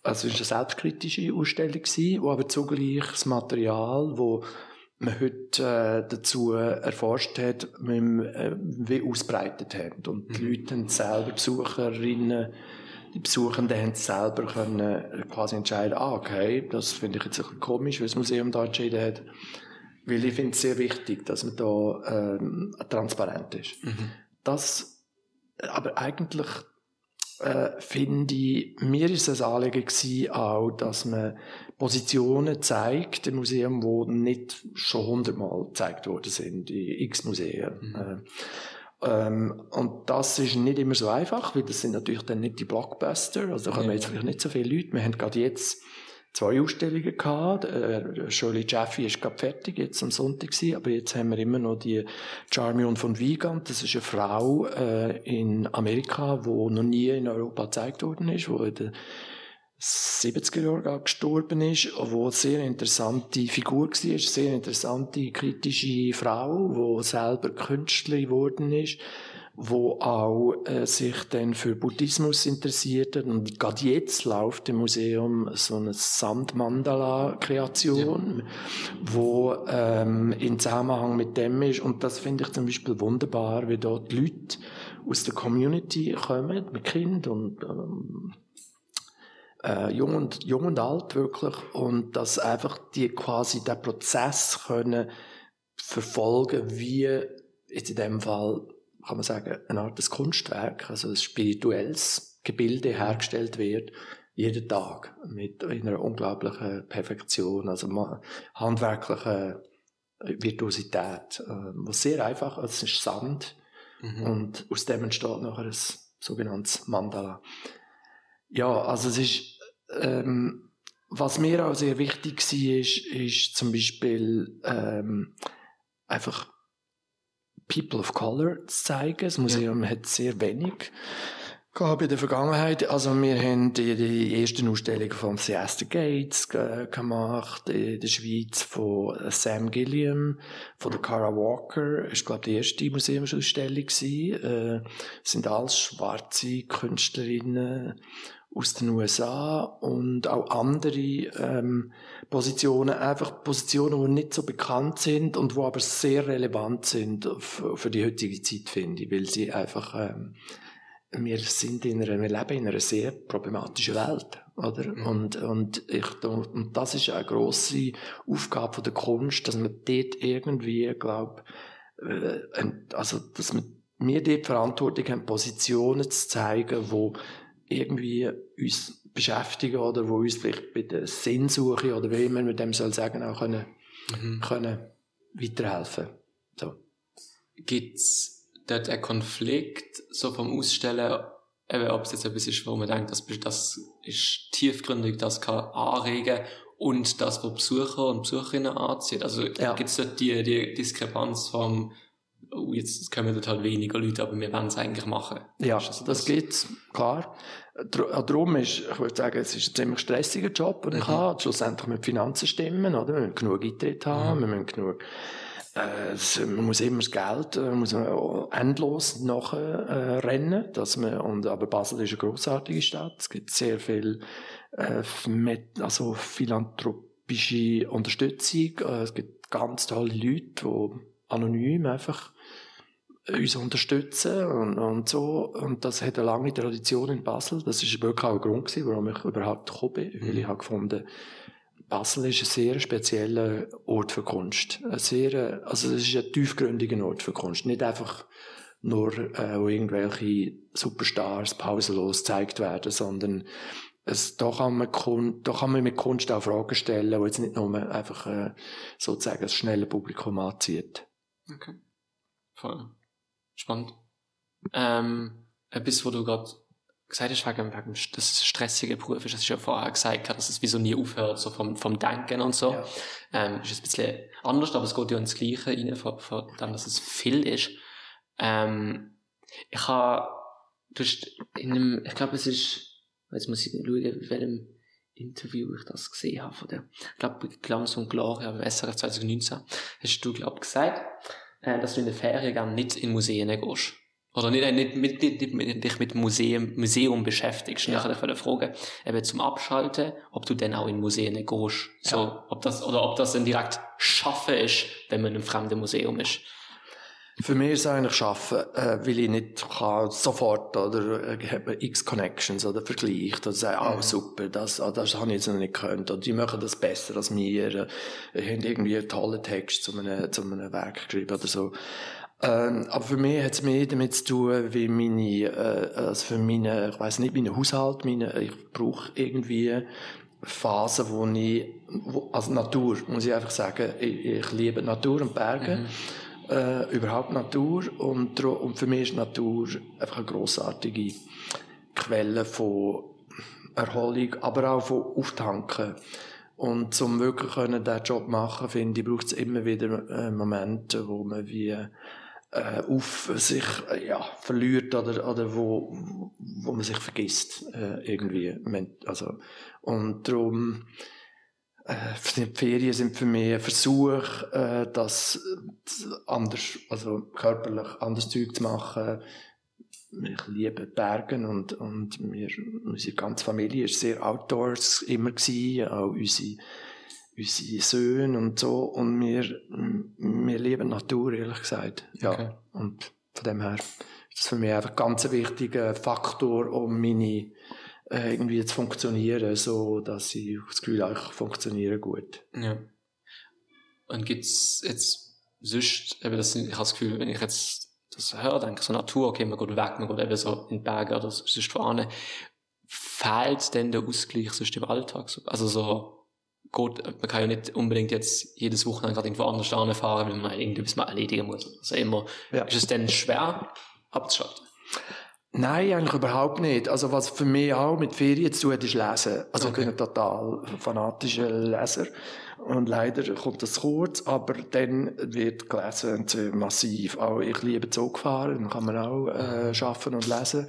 also es war eine selbstkritische Ausstellung, gewesen, wo aber zugleich das Material, wo man heute äh, dazu erforscht hat, wir, äh, wie ausbreitet haben. Und die mhm. Leute haben selber, Besucherinnen, die Besuchenden haben selber können äh, quasi entscheiden, ah, okay, das finde ich jetzt ein bisschen komisch, weil das Museum da entschieden hat. Weil ich finde es sehr wichtig, dass man da ähm, transparent ist. Mhm. Das, aber eigentlich äh, finde ich, mir ist es ein Anliegen gewesen, auch, dass man Positionen zeigt im Museum, die nicht schon hundertmal gezeigt worden sind in x Museen. Mhm. Äh, ähm, und das ist nicht immer so einfach, weil das sind natürlich dann nicht die Blockbuster, also da kommen Ja. jetzt vielleicht nicht so viele Leute. Wir haben gerade jetzt zwei Ausstellungen gehabt. Äh, Shirley Jaffe ist gerade fertig, jetzt am Sonntag gewesen, aber jetzt haben wir immer noch die Charmion von Wiegand. Das ist eine Frau äh, in Amerika, die noch nie in Europa gezeigt worden ist, die in den 70er Jahren gestorben ist, wo eine sehr interessante Figur war, eine sehr interessante, kritische Frau, die selber Künstlerin geworden ist, wo auch äh, sich dann für Buddhismus interessiert hat. Und gerade jetzt läuft im Museum so eine Sandmandala-Kreation, wo ähm, in Zusammenhang mit dem ist. Und das finde ich zum Beispiel wunderbar, wie dort die Leute aus der Community kommen, mit Kind und ähm, äh, jung und jung und alt wirklich und dass einfach die quasi den Prozess können verfolgen wie jetzt in dem Fall kann man sagen eine Art des Kunstwerk also ein spirituelles Gebilde hergestellt wird jeden Tag mit einer unglaublichen Perfektion also ma- handwerkliche Virtuosität äh, was sehr einfach es ist Sand Mhm. und aus dem entsteht nachher ein sogenanntes Mandala. Ja, also es ist, ähm, was mir auch sehr wichtig war, ist, ist zum Beispiel ähm, einfach People of Color zu zeigen. Das Museum hat sehr wenig gehabt in der Vergangenheit. Also wir haben die, die ersten Ausstellungen von Siesta Gates ge gemacht, in der Schweiz von Sam Gilliam, von der Cara Walker, ist glaube die erste Museumsausstellung gewesen. Äh, sind alles schwarze Künstlerinnen aus den USA und auch andere ähm, Positionen, einfach Positionen, die nicht so bekannt sind und wo aber sehr relevant sind für, für die heutige Zeit, finde ich, weil sie einfach ähm, wir sind in einer, wir leben in einer sehr problematischen Welt, oder? Mhm. Und, und ich, und das ist eine grosse Aufgabe von der Kunst, dass man dort irgendwie, glaub, äh, also, dass wir, wir dort Verantwortung haben, Positionen zu zeigen, wo irgendwie uns beschäftigen oder wo uns vielleicht bei der Sinnsuche oder wie man mit dem soll sagen, auch können, Mhm. können weiterhelfen. So. Gibt's dort einen Konflikt, so vom Ausstellen, eben, ob es jetzt etwas ist, wo man denkt, das, das ist tiefgründig, das kann anregen und das, was Besucher und Besucherinnen anzieht. Also Ja. gibt's dort die, die Diskrepanz vom, oh, jetzt kommen dort halt weniger Leute, aber wir wollen es eigentlich machen. Ja, Ist also das gibt's, klar. Darum ist, ich würde sagen, es ist ein ziemlich stressiger Job, den ich Mhm. habe. Schlussendlich mit Finanzen stimmen, oder? Wir müssen genug Eintritt haben, Mhm. wir müssen genug, äh, es- man muss immer das Geld, äh, muss man auch endlos nachher, äh, rennen, dass man, und, aber Basel ist eine grossartige Stadt. Es gibt sehr viel, äh, mit, also philanthropische Unterstützung. Äh, es gibt ganz tolle Leute, die anonym einfach uns unterstützen und, und so. Und das hat eine lange Tradition in Basel. Das ist wirklich auch ein Grund gewesen, warum ich überhaupt gekommen bin. Weil ich habe gefunden, Basel ist ein sehr spezieller Ort für Kunst. Ein sehr, also es ist ein tiefgründiger Ort für Kunst. Nicht einfach nur, äh, wo irgendwelche Superstars pausenlos gezeigt werden, sondern es, da, kann man Kun, da kann man mit Kunst auch Fragen stellen, die jetzt nicht nur einfach äh, sozusagen das schnelle Publikum anzieht. Okay. Voll. Spannend. Ähm, etwas, wo du gerade gesagt hast, es ein stressiger Beruf ist, das ist ja vorher gesagt, dass es wie so nie aufhört, so vom, vom Denken und so. Ja. Ähm, ist ein bisschen anders, aber es geht ja ins Gleiche rein, von, von dem, dass es viel ist. Ähm, ich habe, du hast in einem, ich glaube, es ist, jetzt muss ich schauen, in welchem Interview ich das gesehen habe von der, ich glaube, Glanz und Gloria beim SRF 2019, hast du, glaube gesagt, äh, dass du in der Ferien nicht in Museen gehst. Oder nicht, äh, nicht, mit, nicht, nicht, mit- dich mit Museum, Museum beschäftigst. Ja. Ja. Ich wollte fragen, eben zum Abschalten, ob du dann auch in Museen gehst. So, ob das, oder ob das dann direkt schaffen ist, wenn man in einem fremden Museum ist. Für mich ist es eigentlich schaffen, äh, weil ich nicht kann sofort oder äh, ich habe x Connections oder vergleicht oder sage, ah, Mhm. super, das, ah, das habe ich jetzt noch nicht gekannt oder die machen das besser als mir, äh, haben irgendwie einen tollen Text zu einem, zu einem Werk geschrieben oder so. Ähm, aber für mich hat es mehr damit zu tun, wie meine, äh, also für meine, ich weiß nicht, meinen Haushalt, meine, ich brauche irgendwie Phasen, wo ich, wo, also Natur, muss ich einfach sagen, ich, ich liebe Natur und Berge, äh, überhaupt Natur und, und für mich ist Natur einfach eine grossartige Quelle von Erholung, aber auch von Auftanken. Und zum wirklich können diesen Job machen, finde ich, braucht es immer wieder äh, Momente, wo man wie äh, auf sich äh, ja, verliert oder, oder wo, wo man sich vergisst äh, irgendwie. Also, und darum die Ferien sind für mich ein Versuch, äh, das äh, anders, also körperlich anders Zeug zu machen. Ich liebe Bergen und, und wir, unsere ganze Familie ist sehr outdoors immer gewesen, auch unsere, unsere Söhne und so. Und wir, wir lieben Natur, ehrlich gesagt. Ja. Okay. Und von dem her ist das für mich einfach ganz ein wichtiger Faktor, um meine, äh, irgendwie zu funktionieren, so dass ich das Gefühl habe, ich funktioniere gut. Ja. Und gibt's jetzt sonst, eben das, ich habe das Gefühl, wenn ich jetzt das höre, denke ich so Natur, okay, man geht weg, man geht eben so in die Berge oder sonst voran. Fehlt denn der Ausgleich sonst im Alltag? so? Also so, geht, man kann ja nicht unbedingt jetzt jedes Wochenende gerade irgendwo anders fahren, weil man irgendetwas mal erledigen muss. Also immer, Ja. ist es denn schwer abzuschalten? Nein, eigentlich überhaupt nicht. Also was für mich auch mit Ferien zu tun hat, ist Lesen. Also ich bin ein total fanatischer Leser. Und leider kommt das kurz, aber dann wird gelesen massiv. Auch ich liebe Zugfahren, dann kann man auch äh, schaffen und lesen.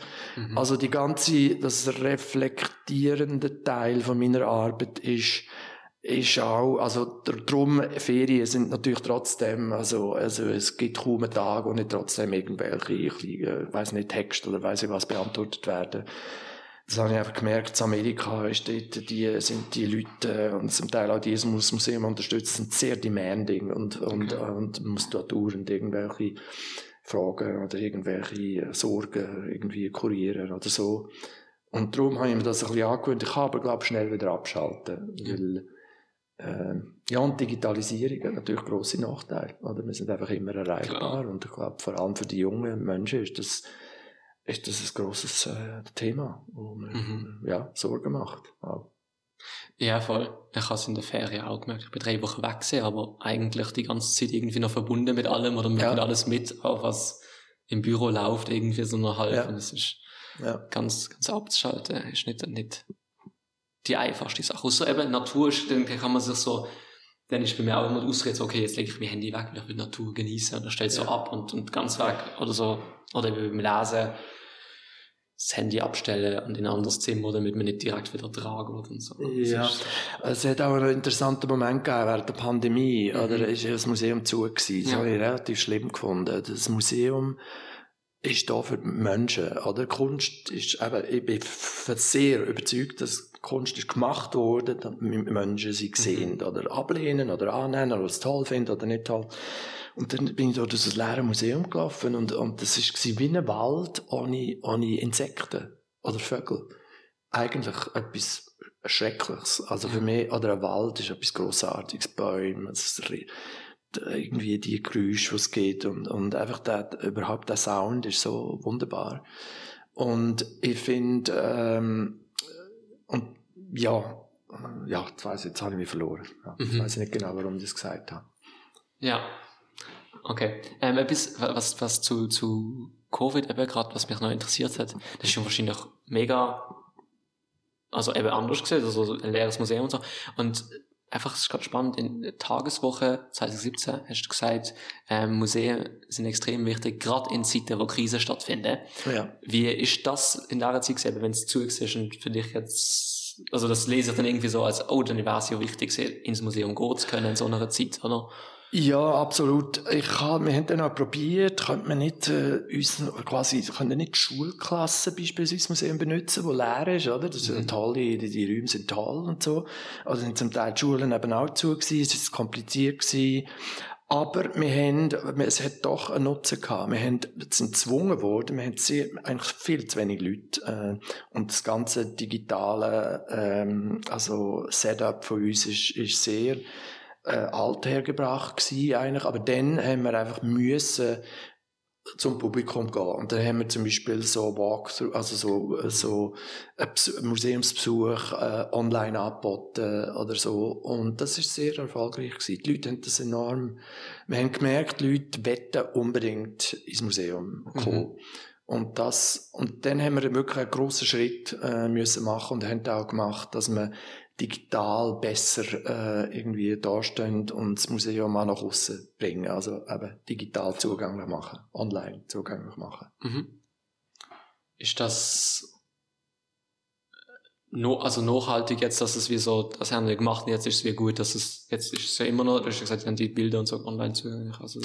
Also die ganze, das reflektierende Teil von meiner Arbeit ist ist auch, also dr- drum, Ferien sind natürlich trotzdem, also, also es gibt kaum einen Tag, wo nicht trotzdem irgendwelche, ich weiss nicht, Text oder weiss ich was beantwortet werden. Das habe ich einfach gemerkt, in Amerika ist dort, die, sind die Leute, und zum Teil auch die, das Museum unterstützen, sehr demanding und, und, Okay. und man muss da dauernd irgendwelche Fragen oder irgendwelche Sorgen irgendwie kurieren oder so. Und darum habe ich mir das ein bisschen angewöhnt. Ich kann aber, glaube ich, schnell wieder abschalten. Weil, äh, ja, und Digitalisierung hat natürlich grosse Nachteile. Oder? Wir sind einfach immer erreichbar. Klar. Und ich glaube, vor allem für die jungen Menschen ist das, ist das ein grosses äh, Thema, wo man Mhm. ja, Sorgen macht. Auch. Ja, voll. Ich habe es in der Ferien auch gemerkt. Ich bin drei Wochen weg gewesen, aber eigentlich die ganze Zeit irgendwie noch verbunden mit allem oder mit Ja. alles mit, auch was im Büro läuft, irgendwie so noch halb. Ja. Und es ist Ja. ganz, ganz abzuschalten, ist nicht, nicht die einfachste Sache. Außer eben Natur ist, dann kann man sich so, dann ist bei mir auch immer die Ausrede, so, okay, jetzt lege ich mein Handy weg, weil ich will die Natur genießen, und dann stellt so Ja. ab und, und ganz weg, oder so, oder eben beim Lesen, das Handy abstellen und in ein anderes Zimmer, damit man nicht direkt wieder tragen wird und so. Ja. Es hat auch einen interessanten Moment gegeben während der Pandemie, Mhm. oder? Ist ja das Museum zu gewesen. Das Ja. habe ich relativ schlimm gefunden. Das Museum ist da für die Menschen, oder? Kunst ist eben, ich bin sehr überzeugt, dass Kunst ist gemacht worden, damit Menschen sie sehen, oder ablehnen, oder annehmen, oder es toll finden, oder nicht toll. Und dann bin ich dort durch das leere Museum gelaufen, und, und das ist wie ein Wald ohne, ohne Insekten oder Vögel. Eigentlich etwas Schreckliches. Also für mich, oder ein Wald ist etwas Grossartiges, Bäume, irgendwie die Geräusche, die es geht und, und einfach der, überhaupt der Sound ist so wunderbar. Und ich finde, ähm, und ja, ja, jetzt weiss jetzt habe ich mich verloren. Ja, Mhm. ich nicht genau, warum ich das gesagt habe. Ja. Okay. Ähm, etwas, was, was zu, zu Covid eben gerade, was mich noch interessiert hat, das ist schon wahrscheinlich mega, also eben anders gesehen, also so ein leeres Museum und so. Und einfach, es ist gerade spannend, in der Tageswoche 2017 hast du gesagt, ähm, Museen sind extrem wichtig, gerade in Zeiten, wo Krisen stattfinden. Ja. Wie ist das in der Zeit gewesen, wenn es zugesehen und für dich jetzt, also das lese ich dann irgendwie so als, oh, dann wäre es ja wichtig, ins Museum gehen zu können in so einer Zeit, oder? Ja, absolut. Ich hab, wir haben dann auch probiert, könnte man nicht, äh, uns, quasi, können nicht die Schulklassen beispielsweise das Museum benutzen, wo leer ist, oder? Das Mhm. tolle, die, die Räume sind toll und so. Also sind zum Teil die Schulen eben auch zu gewesen, es ist kompliziert gewesen. Aber wir haben, es hat doch einen Nutzen gehabt. Wir haben, sind gezwungen worden, wir haben sehr, eigentlich viel zu wenig Leute, äh, und das ganze digitale, ähm, also Setup von uns ist, ist sehr, äh, alt hergebracht gewesen, eigentlich. Aber dann haben wir einfach müssen, zum Publikum gehen. Und dann haben wir zum Beispiel so Walkthrough, also so, so ein Museumsbesuch äh, online angeboten oder so. Und das ist sehr erfolgreich gewesen. Die Leute haben das enorm, wir haben gemerkt, die Leute wetten unbedingt ins Museum kommen. Mhm. Und das, und dann haben wir wirklich einen grossen Schritt, äh, müssen machen und haben auch gemacht, dass wir digital besser äh, irgendwie dastehen und das Museum auch nach außen bringen. Also eben digital zugänglich machen, online zugänglich machen. Mhm. Ist das no, also nachhaltig jetzt, dass es wie so, das haben wir gemacht und jetzt ist es wie gut, dass es, jetzt ist es ja immer noch, du hast gesagt, die Bilder und so online zugänglich. Also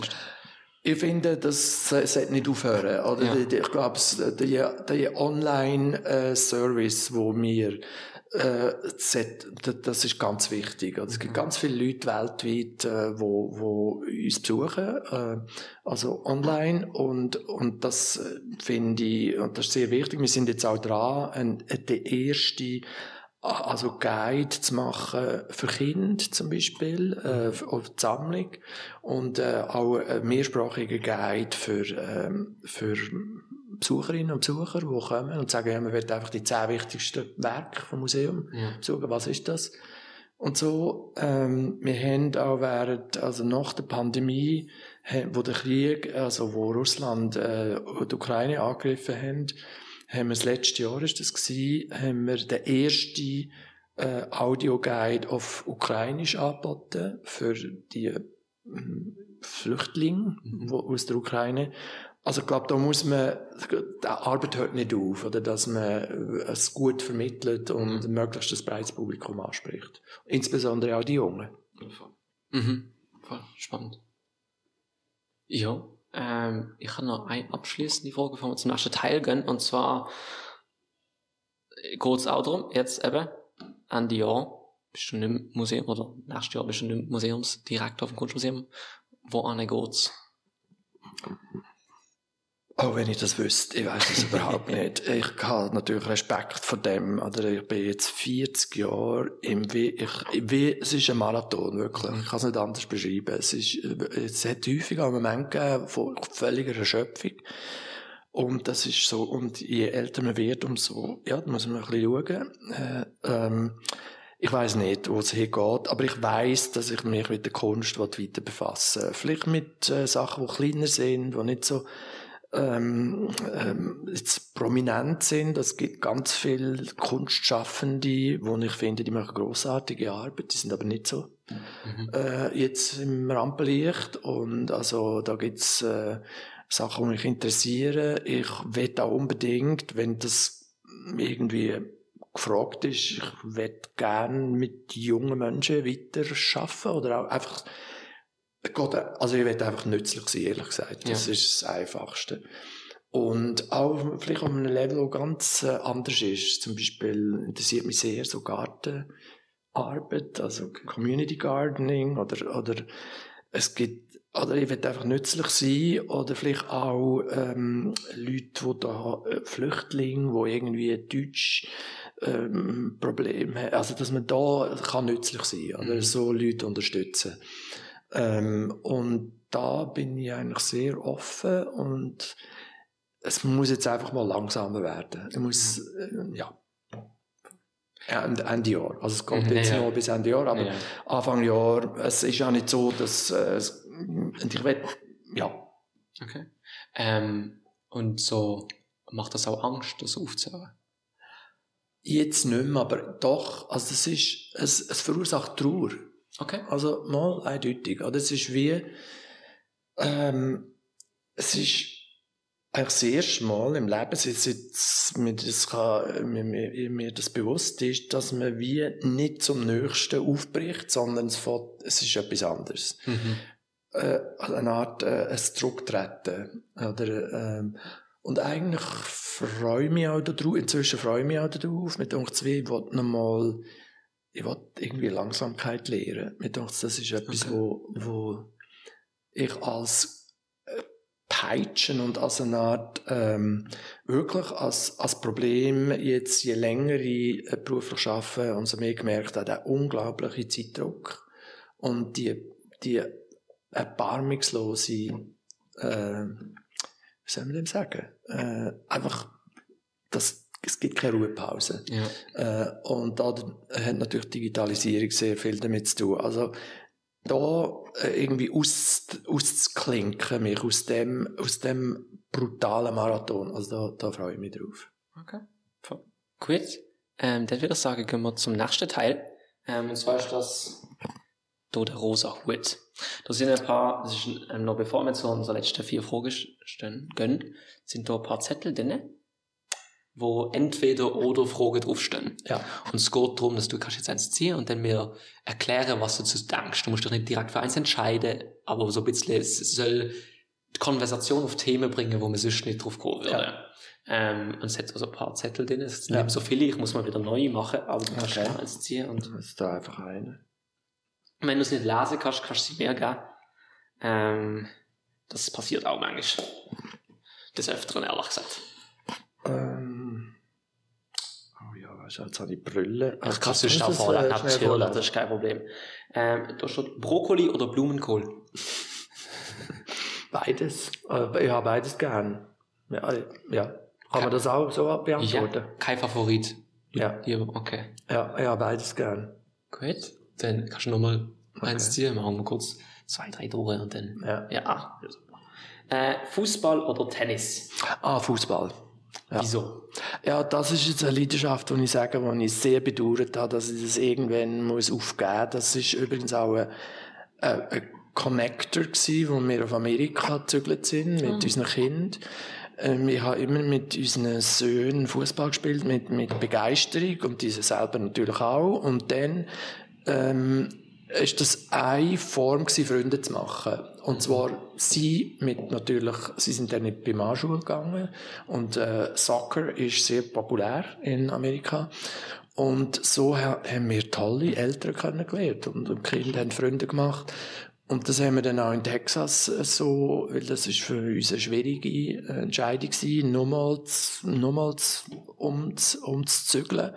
ich finde, das sollte nicht aufhören. Oder? Ja. Ich glaube, der, der Online-Service, wo wir äh, das ist ganz wichtig. Also, es gibt mhm. ganz viele Leute weltweit, äh, wo, wo uns besuchen, äh, also online und und das äh, finde ich und das ist sehr wichtig. Wir sind jetzt auch dran, ein, der erste also Guide zu machen für Kinder zum Beispiel, äh, für die Sammlung und äh, auch ein mehrsprachiger Guide für, ähm, für Besucherinnen und Besucher, die kommen und sagen, ja, man will einfach die zehn wichtigsten Werke vom Museum ja. besuchen. Was ist das? Und so, ähm, wir haben auch während, also nach der Pandemie, wo der Krieg, also wo Russland äh, die Ukraine angegriffen haben, haben wir das letzte Jahr ist das gewesen, haben wir den ersten äh, Audioguide auf Ukrainisch angeboten für die äh, Flüchtlinge mhm. aus der Ukraine. Also ich glaube, da muss man, die Arbeit hört nicht auf, oder dass man es gut vermittelt und mhm. möglichst das breites Publikum anspricht. Insbesondere auch die Jungen. Mhm. Voll spannend. Ja, ähm, ich habe noch eine abschließende Frage, bevor wir zum nächsten Teil gehen, und zwar geht es auch darum, jetzt eben, Ende Jahr, bist du nicht im Museum, oder nächstes Jahr bist du nicht im Museumsdirektor vom Kunstmuseum, wo geht's? Oh, wenn ich das wüsste, ich weiß es überhaupt nicht. Ich habe natürlich Respekt vor dem, oder ich bin jetzt 40 Jahre im w ich, w es ist ein Marathon, wirklich. Ich kann es nicht anders beschreiben. Es ist, es hat häufig auch Momente gegeben von völliger Erschöpfung. Und das ist so, und je älter man wird, umso, ja, da muss man ein bisschen schauen. Äh, ähm, ich weiß nicht, wo es hingeht, aber ich weiß, dass ich mich mit der Kunst weiter befassen Vielleicht mit äh, Sachen, die kleiner sind, die nicht so ähm, ähm, jetzt prominent sind. Es gibt ganz viele Kunstschaffende, wo ich finde, die machen großartige Arbeit, die sind aber nicht so mhm. äh, jetzt im Rampenlicht. Und also da gibt's äh, Sachen, die mich interessieren. Ich will auch unbedingt, wenn das irgendwie gefragt ist, ich will gerne mit jungen Menschen weiter arbeiten oder auch einfach also ich will einfach nützlich sein, ehrlich gesagt. Das ja. ist das Einfachste. Und auch vielleicht auf einem Level, das ganz äh, anders ist. Zum Beispiel interessiert mich sehr so Gartenarbeit, also Community Gardening oder, oder es gibt, oder ich will einfach nützlich sein oder vielleicht auch ähm, Leute, die da, äh, Flüchtlinge, die irgendwie Deutsch ähm, Probleme haben. Also dass man da kann nützlich sein oder mhm. so Leute unterstützen. Ähm, und da bin ich eigentlich sehr offen und es muss jetzt einfach mal langsamer werden. Ich muss, äh, ja. Ende, Ende Jahr. Also es geht jetzt ja. noch bis Ende Jahr, aber ja. Anfang Jahr, es ist ja nicht so, dass, äh, ich will, ja. Okay. Ähm, und so, macht das auch Angst, das aufzuhören? Jetzt nicht mehr, aber doch, also es ist, es, es verursacht Trauer. Okay. Also mal eindeutig. Oder es ist wie, ähm, es ist eigentlich das erste Mal im Leben, seit, mir, das kann, mir, mir, mir das bewusst ist, dass man wie nicht zum Nächsten aufbricht, sondern es, fährt, es ist etwas anderes. Mhm. Äh, eine Art äh, ein Zurücktreten. Oder, ähm, und eigentlich freue ich mich auch darauf, inzwischen freue ich mich auch darauf, mit uns zwei, ich nochmal ich will irgendwie Langsamkeit lernen. Mir denke, das ist etwas, okay. wo, wo, ich als äh, Peitschen und als eine Art, ähm, wirklich als, als Problem jetzt, je länger ich beruflich arbeite, umso mehr gemerkt habe, der unglaubliche Zeitdruck und die, die erbarmungslose, äh, wie soll man dem sagen, äh, einfach, das, es gibt keine Ruhepause. Ja. Äh, und da hat natürlich Digitalisierung sehr viel damit zu tun. Also, da äh, irgendwie aus, auszuklinken, mich aus dem, aus dem brutalen Marathon. Also da, da freue ich mich drauf. Okay. Gut. Ähm, dann würde ich sagen, gehen wir zum nächsten Teil. Ähm, und zwar ist das hier der rosa Hut. Da sind ein paar, das ist ähm, noch bevor wir zu unseren letzten vier Fragen stehen, gehen, sind da ein paar Zettel drin, wo entweder oder Fragen draufstehen. Ja. Und es geht darum, dass du kannst jetzt eins ziehen und dann mir erklären, was du dazu denkst. Du musst dich nicht direkt für eins entscheiden, aber so ein bisschen, soll die Konversation auf Themen bringen, wo man sonst nicht drauf kommen würde. Ähm, und es hat also ein paar Zettel drin. Es sind Ja. nicht so viele, ich muss mal wieder neu machen, aber du kannst Okay. schnell eins ziehen. Und Das ist da einfach eine. wenn du es nicht lesen kannst, kannst du sie mir geben. Ähm, das passiert auch manchmal. Des Öfteren, ehrlich gesagt. Ähm. Oh ja, weißt du, jetzt habe ich Brille. Ich kann es sonst auch vorlesen. Natürlich, das ist kein Problem. Ähm, da steht Brokkoli oder Blumenkohl. Beides. Äh, ich habe beides gern. Ja, äh, ja. Kann man das auch so beantworten? kein Favorit. Ja. Hier, okay. Ja, ich habe beides gern. Gut. Dann kannst du nochmal Okay. eins ziehen. Machen wir kurz zwei, drei Tore und dann. Ja. Ja. Äh, Fußball oder Tennis? Ah, Fußball. Ja. Wieso? Ja, das ist jetzt eine Leidenschaft, die ich sage, die ich sehr bedauert habe, dass ich das irgendwann muss aufgeben muss. Das ist übrigens auch ein, ein, ein Connector gewesen, wo wir auf Amerika gezügelt sind, mit unseren Kindern. Ähm, ich habe immer mit unseren Söhnen Fußball gespielt, mit, mit Begeisterung und diese selber natürlich auch. Und dann, ähm, ist das eine Form gewesen, Freunde zu machen. Und zwar sie mit natürlich, sie sind dann in die Primarschule gegangen und äh, Soccer ist sehr populär in Amerika. Und so ha haben wir tolle Eltern kennengelernt und, die Kinder haben Freunde gemacht. Und das haben wir dann auch in Texas äh, so, weil das ist für uns eine schwierige äh, Entscheidung gewesen, nochmals, nochmals um, umzuzügeln.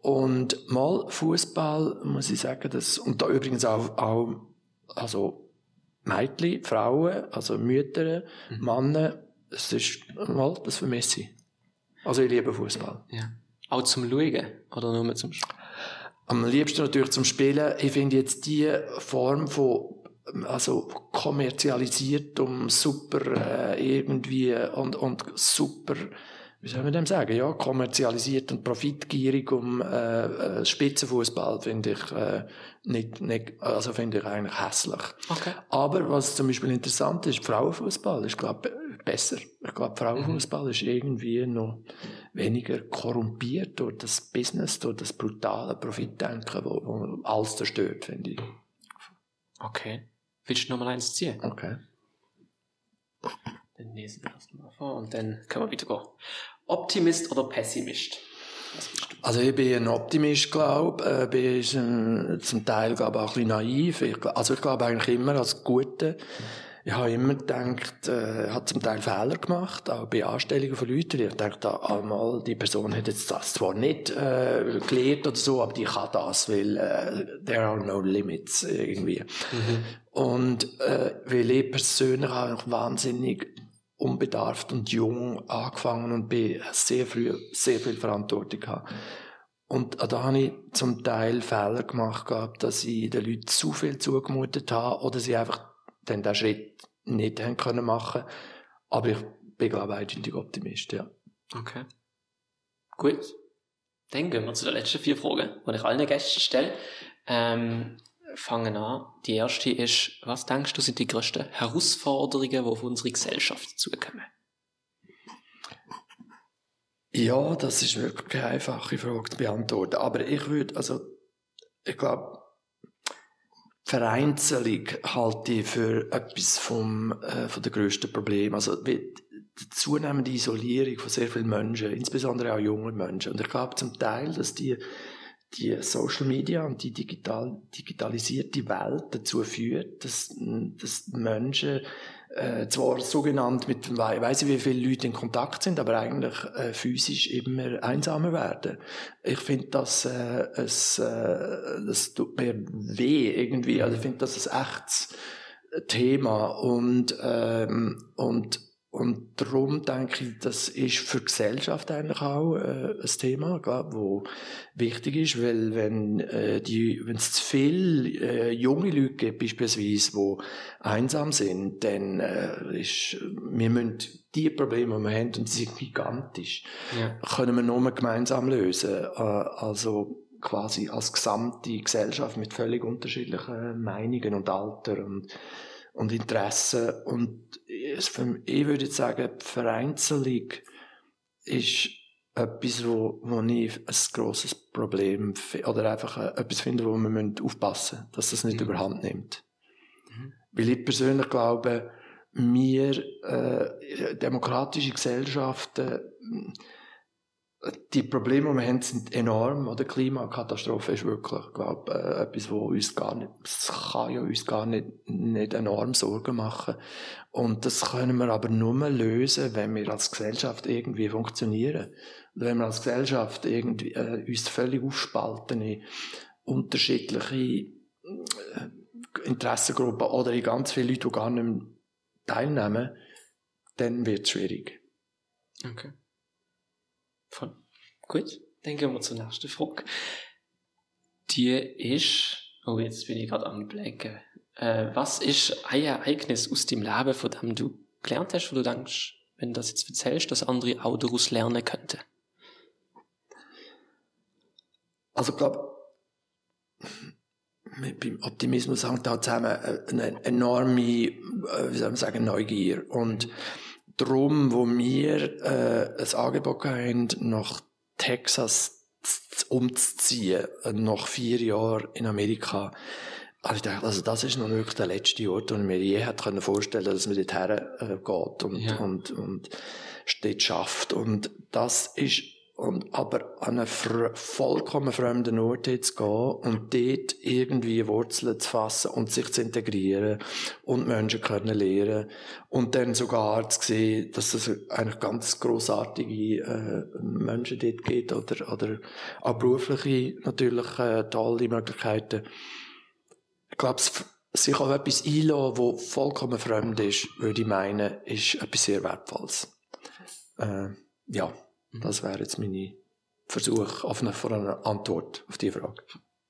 Und mal Fußball muss ich sagen, das, und da übrigens auch, auch also Mädchen, Frauen, also Mütter, Männer, es ist mal, das vermisse ich. Also ich liebe Fußball. Ja. Auch zum Schauen oder nur zum Spielen? Am liebsten natürlich zum Spielen. Ich finde jetzt die Form von also kommerzialisiert um super äh, irgendwie und, und super wie soll man dem sagen? Ja, kommerzialisiert und profitgierig um äh, äh, Spitzenfußball finde ich äh, nicht, nicht, also finde ich eigentlich hässlich. Okay. Aber was zum Beispiel interessant ist, Frauenfußball ist glaube besser. Ich glaube, Frauenfußball ist irgendwie noch weniger korrumpiert durch das Business, durch das brutale Profitdenken, wo, wo alles zerstört, finde ich. Okay. Willst du nochmal eins ziehen? Okay. Dann lesen wir das mal vor und dann können wir wieder gehen. Optimist oder Pessimist? Also ich bin ein Optimist, glaube äh, bin ähm, zum Teil glaube auch ein bisschen naiv. Ich, also ich glaube eigentlich immer als Gute. Ich habe immer gedacht, äh, hat zum Teil Fehler gemacht, auch bei Anstellungen von Leuten. Ich dachte, einmal die Person hat jetzt das zwar nicht äh, gelernt oder so, aber die kann das, weil äh, there are no limits irgendwie. Und äh, weil ich persönlich auch wahnsinnig unbedarft und jung angefangen und bin sehr früh sehr viel Verantwortung gehabt. Und da habe ich zum Teil Fehler gemacht gehabt, dass ich den Leuten zu viel zugemutet habe oder sie einfach dann den Schritt nicht haben können machen. Aber ich bin, glaube ich, eindeutig Optimist, ja. Okay. Gut. Dann gehen wir zu den letzten vier Fragen, die ich allen Gästen stelle. Ähm, fangen an. Die erste ist, was denkst du sind die grössten Herausforderungen, die auf unsere Gesellschaft zukommen? Ja, das ist wirklich keine einfache Frage zu beantworten. Aber ich würde, also, ich glaube, Vereinzelung halte ich für etwas vom, äh, von der grössten Problem. Also, die zunehmende Isolierung von sehr vielen Menschen, insbesondere auch jungen Menschen. Und ich glaube zum Teil, dass die, die Social Media und die digital, digitalisierte Welt dazu führt, dass, dass Menschen äh, zwar sogenannt mit weiß ich wie viele Leute in Kontakt sind, aber eigentlich äh, physisch immer einsamer werden. Ich finde das äh, es äh, das tut mir weh irgendwie. Also ich finde das ein echtes Thema und ähm, und und darum denke ich, das ist für die Gesellschaft eigentlich auch äh, ein Thema, glaub, wo wichtig ist, weil wenn äh, die, wenn es zu viele äh, junge Leute gibt, beispielsweise, wo einsam sind, dann äh, ist, wir müssen die Probleme, die wir haben, und die sind gigantisch, ja. können wir nur gemeinsam lösen. Äh, also quasi als gesamte Gesellschaft mit völlig unterschiedlichen Meinungen und Alter und und Interessen. Und ich würde jetzt sagen, die Vereinzelung ist etwas, wo, wo ich ein grosses Problem oder einfach etwas finde, wo wir aufpassen müssen, dass das nicht mhm. überhand nimmt. Mhm. Weil ich persönlich glaube, wir äh, demokratische Gesellschaften die Probleme, die wir haben, sind enorm. Oder Klimakatastrophe ist wirklich, glaube äh, etwas, wo uns gar nicht, es kann ja uns gar nicht, nicht enorm Sorgen machen. Und das können wir aber nur lösen, wenn wir als Gesellschaft irgendwie funktionieren. wenn wir als Gesellschaft irgendwie, äh, uns völlig aufspalten in unterschiedliche äh, Interessengruppen oder in ganz viele Leute, die gar nicht teilnehmen, dann wird es schwierig. Okay. Voll. Gut, dann gehen wir zur nächsten Frage. Die ist, oh, jetzt bin ich gerade am Blanken. Äh, was ist ein Ereignis aus dem Leben, von dem du gelernt hast, wo du denkst, wenn du das jetzt erzählst, dass andere auch daraus lernen könnten? Also, ich glaube, beim Optimismus hängt da zusammen eine enorme, äh, wie soll man sagen, Neugier. Und darum, wo wir äh, ein Angebot haben, nach Texas umzuziehen, nach vier Jahren in Amerika, also ich dachte, also das ist noch wirklich der letzte Ort, wo ich mir je hätte können vorstellen, dass man dort her äh, geht und, ja. und, und dort schafft. Und das ist und, aber an einen vollkommen fremden Ort jetzt gehen und dort irgendwie Wurzeln zu fassen und sich zu integrieren und Menschen können lernen und dann sogar zu sehen, dass es eigentlich ganz grossartige äh, Menschen dort gibt oder, oder auch berufliche natürlich äh, tolle Möglichkeiten. Ich glaube, sich auf etwas einlassen, das vollkommen fremd ist, würde ich meinen, ist etwas sehr Wertvolles. Äh, ja. Mhm. Das wäre jetzt meine Versuch auf eine, für eine Antwort auf die Frage.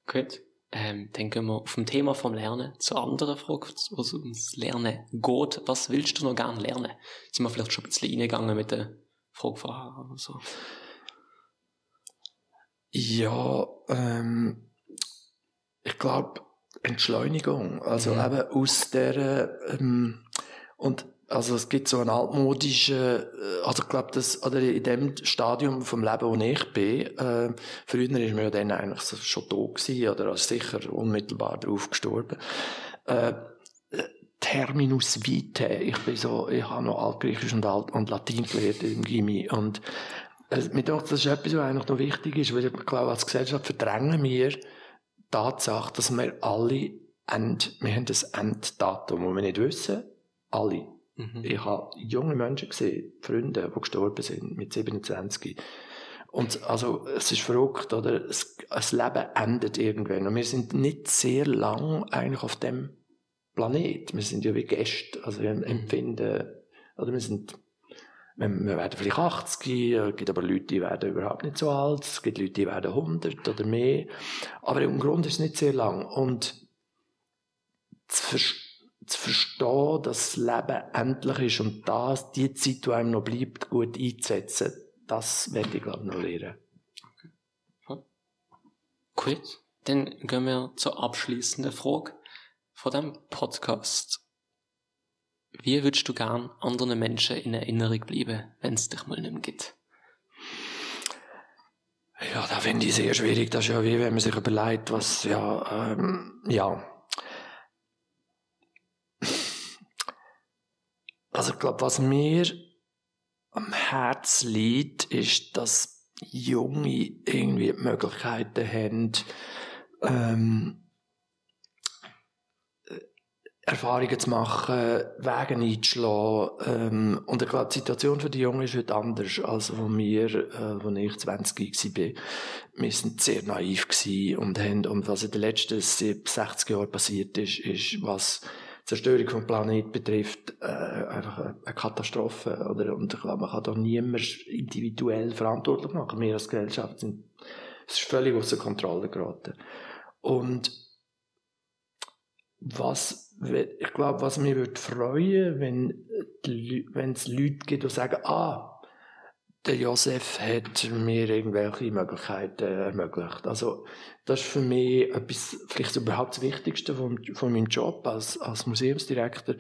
Gut. Ähm, dann gehen wir auf dem Thema vom Lernen zur anderen Frage, wo es ums Lernen geht. Was willst du noch gerne lernen? Sind wir vielleicht schon ein bisschen reingegangen mit der Frage vorher oder so? Ja, ähm, ich glaube, Entschleunigung. Also mhm. eben aus der, ähm, und also es gibt so einen altmodischen, äh, also ich glaube, das, oder in dem Stadium vom Leben, wo ich bin, äh, früher ist man ja dann eigentlich schon tot gewesen, oder also sicher unmittelbar darauf gestorben. Äh, Terminus vitae, ich bin so, ich habe noch Altgriechisch und, Alt und Latein gelernt im Gimmi und äh, mir denkt, das ist etwas, was eigentlich noch wichtig ist, weil ich glaube, als Gesellschaft verdrängen wir die Tatsache, dass wir alle End, wir haben das Enddatum, wo wir nicht wissen, alle Mhm. Ich habe junge Menschen gesehen, Freunde, die gestorben sind mit 27. Und also, es ist verrückt, oder? Es, das Leben endet irgendwann. Und wir sind nicht sehr lang eigentlich auf dem Planet. Wir sind ja wie Gäste. Also, wir mhm. empfinden, oder wir sind, wir werden vielleicht 80, es gibt aber Leute, die werden überhaupt nicht so alt, es gibt Leute, die werden 100 oder mehr. Aber im Grunde ist es nicht sehr lang. Und zu verstehen, zu verstehen, dass das Leben endlich ist und das, die Zeit, die einem noch bleibt, gut einzusetzen, das werde ich, glaube ich, noch lernen. Okay. Gut. Dann gehen wir zur abschließenden Frage von dem Podcast. Wie würdest du gern anderen Menschen in Erinnerung bleiben, wenn es dich mal nicht mehr gibt? Ja, da finde ich sehr schwierig. Das ist ja wie wenn man sich überlegt, was, ja, ähm, ja, Also ich glaube, was mir am Herz liegt, ist, dass Junge irgendwie die Möglichkeiten haben, ähm, Erfahrungen zu machen, Wege einzuschlagen. Ähm, und ich glaube, die Situation für die Jungen ist heute anders, als wo wir, äh, wo ich 20 war. Wir sind sehr naiv und haben, und was in den letzten 60 Jahren passiert ist, ist, was Zerstörung vom Planeten betrifft, äh, einfach eine Katastrophe, oder? Und ich glaube, man kann da niemand individuell verantwortlich machen. Wir als Gesellschaft sind, es ist völlig außer Kontrolle geraten. Und was, ich glaube, was mich würde freuen, wenn, wenn es Leute gibt, die sagen, ah, der Josef hat mir irgendwelche Möglichkeiten ermöglicht. Also, das ist für mich etwas, vielleicht überhaupt das Wichtigste von, von meinem Job als, als Museumsdirektor,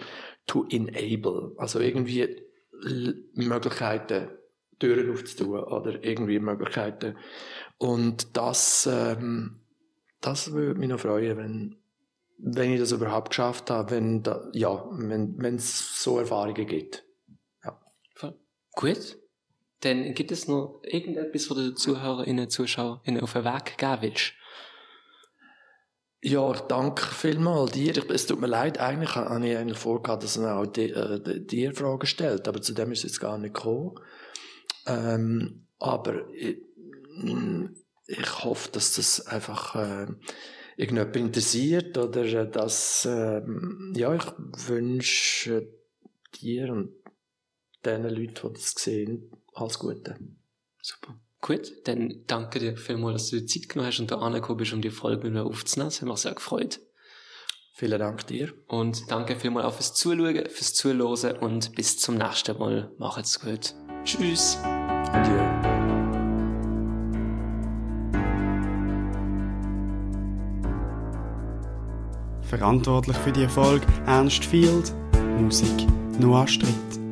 to enable. Also irgendwie Möglichkeiten, Türen aufzutun oder irgendwie Möglichkeiten. Und das, ähm, das würde mich noch freuen, wenn, wenn ich das überhaupt geschafft habe, wenn da, ja, wenn wenn es so Erfahrungen gibt. Ja. Gut. Dann gibt es noch irgendetwas, was du Zuhörerinnen, Zuschauerinnen auf den Weg geben willst? Ja, danke vielmals dir. Es tut mir leid, eigentlich habe ich eigentlich vorgehabt, dass man auch die, äh, dir Fragen stellt, aber zu dem ist es jetzt gar nicht gekommen. Ähm, aber ich, ich hoffe, dass das einfach äh, irgendjemand interessiert oder äh, dass, äh, ja, ich wünsche dir und den Leuten, die das sehen, alles Gute. Super. Gut, dann danke dir vielmals, dass du dir Zeit genommen hast und da angekommen bist, um die Folge mit mir aufzunehmen. Das hat mich sehr gefreut. Vielen Dank dir. Und danke vielmals auch fürs Zuschauen, fürs Zuhören und bis zum nächsten Mal. Macht's gut. Tschüss. Adieu. Verantwortlich für die Erfolg Ernst Field, Musik Noah Stritt.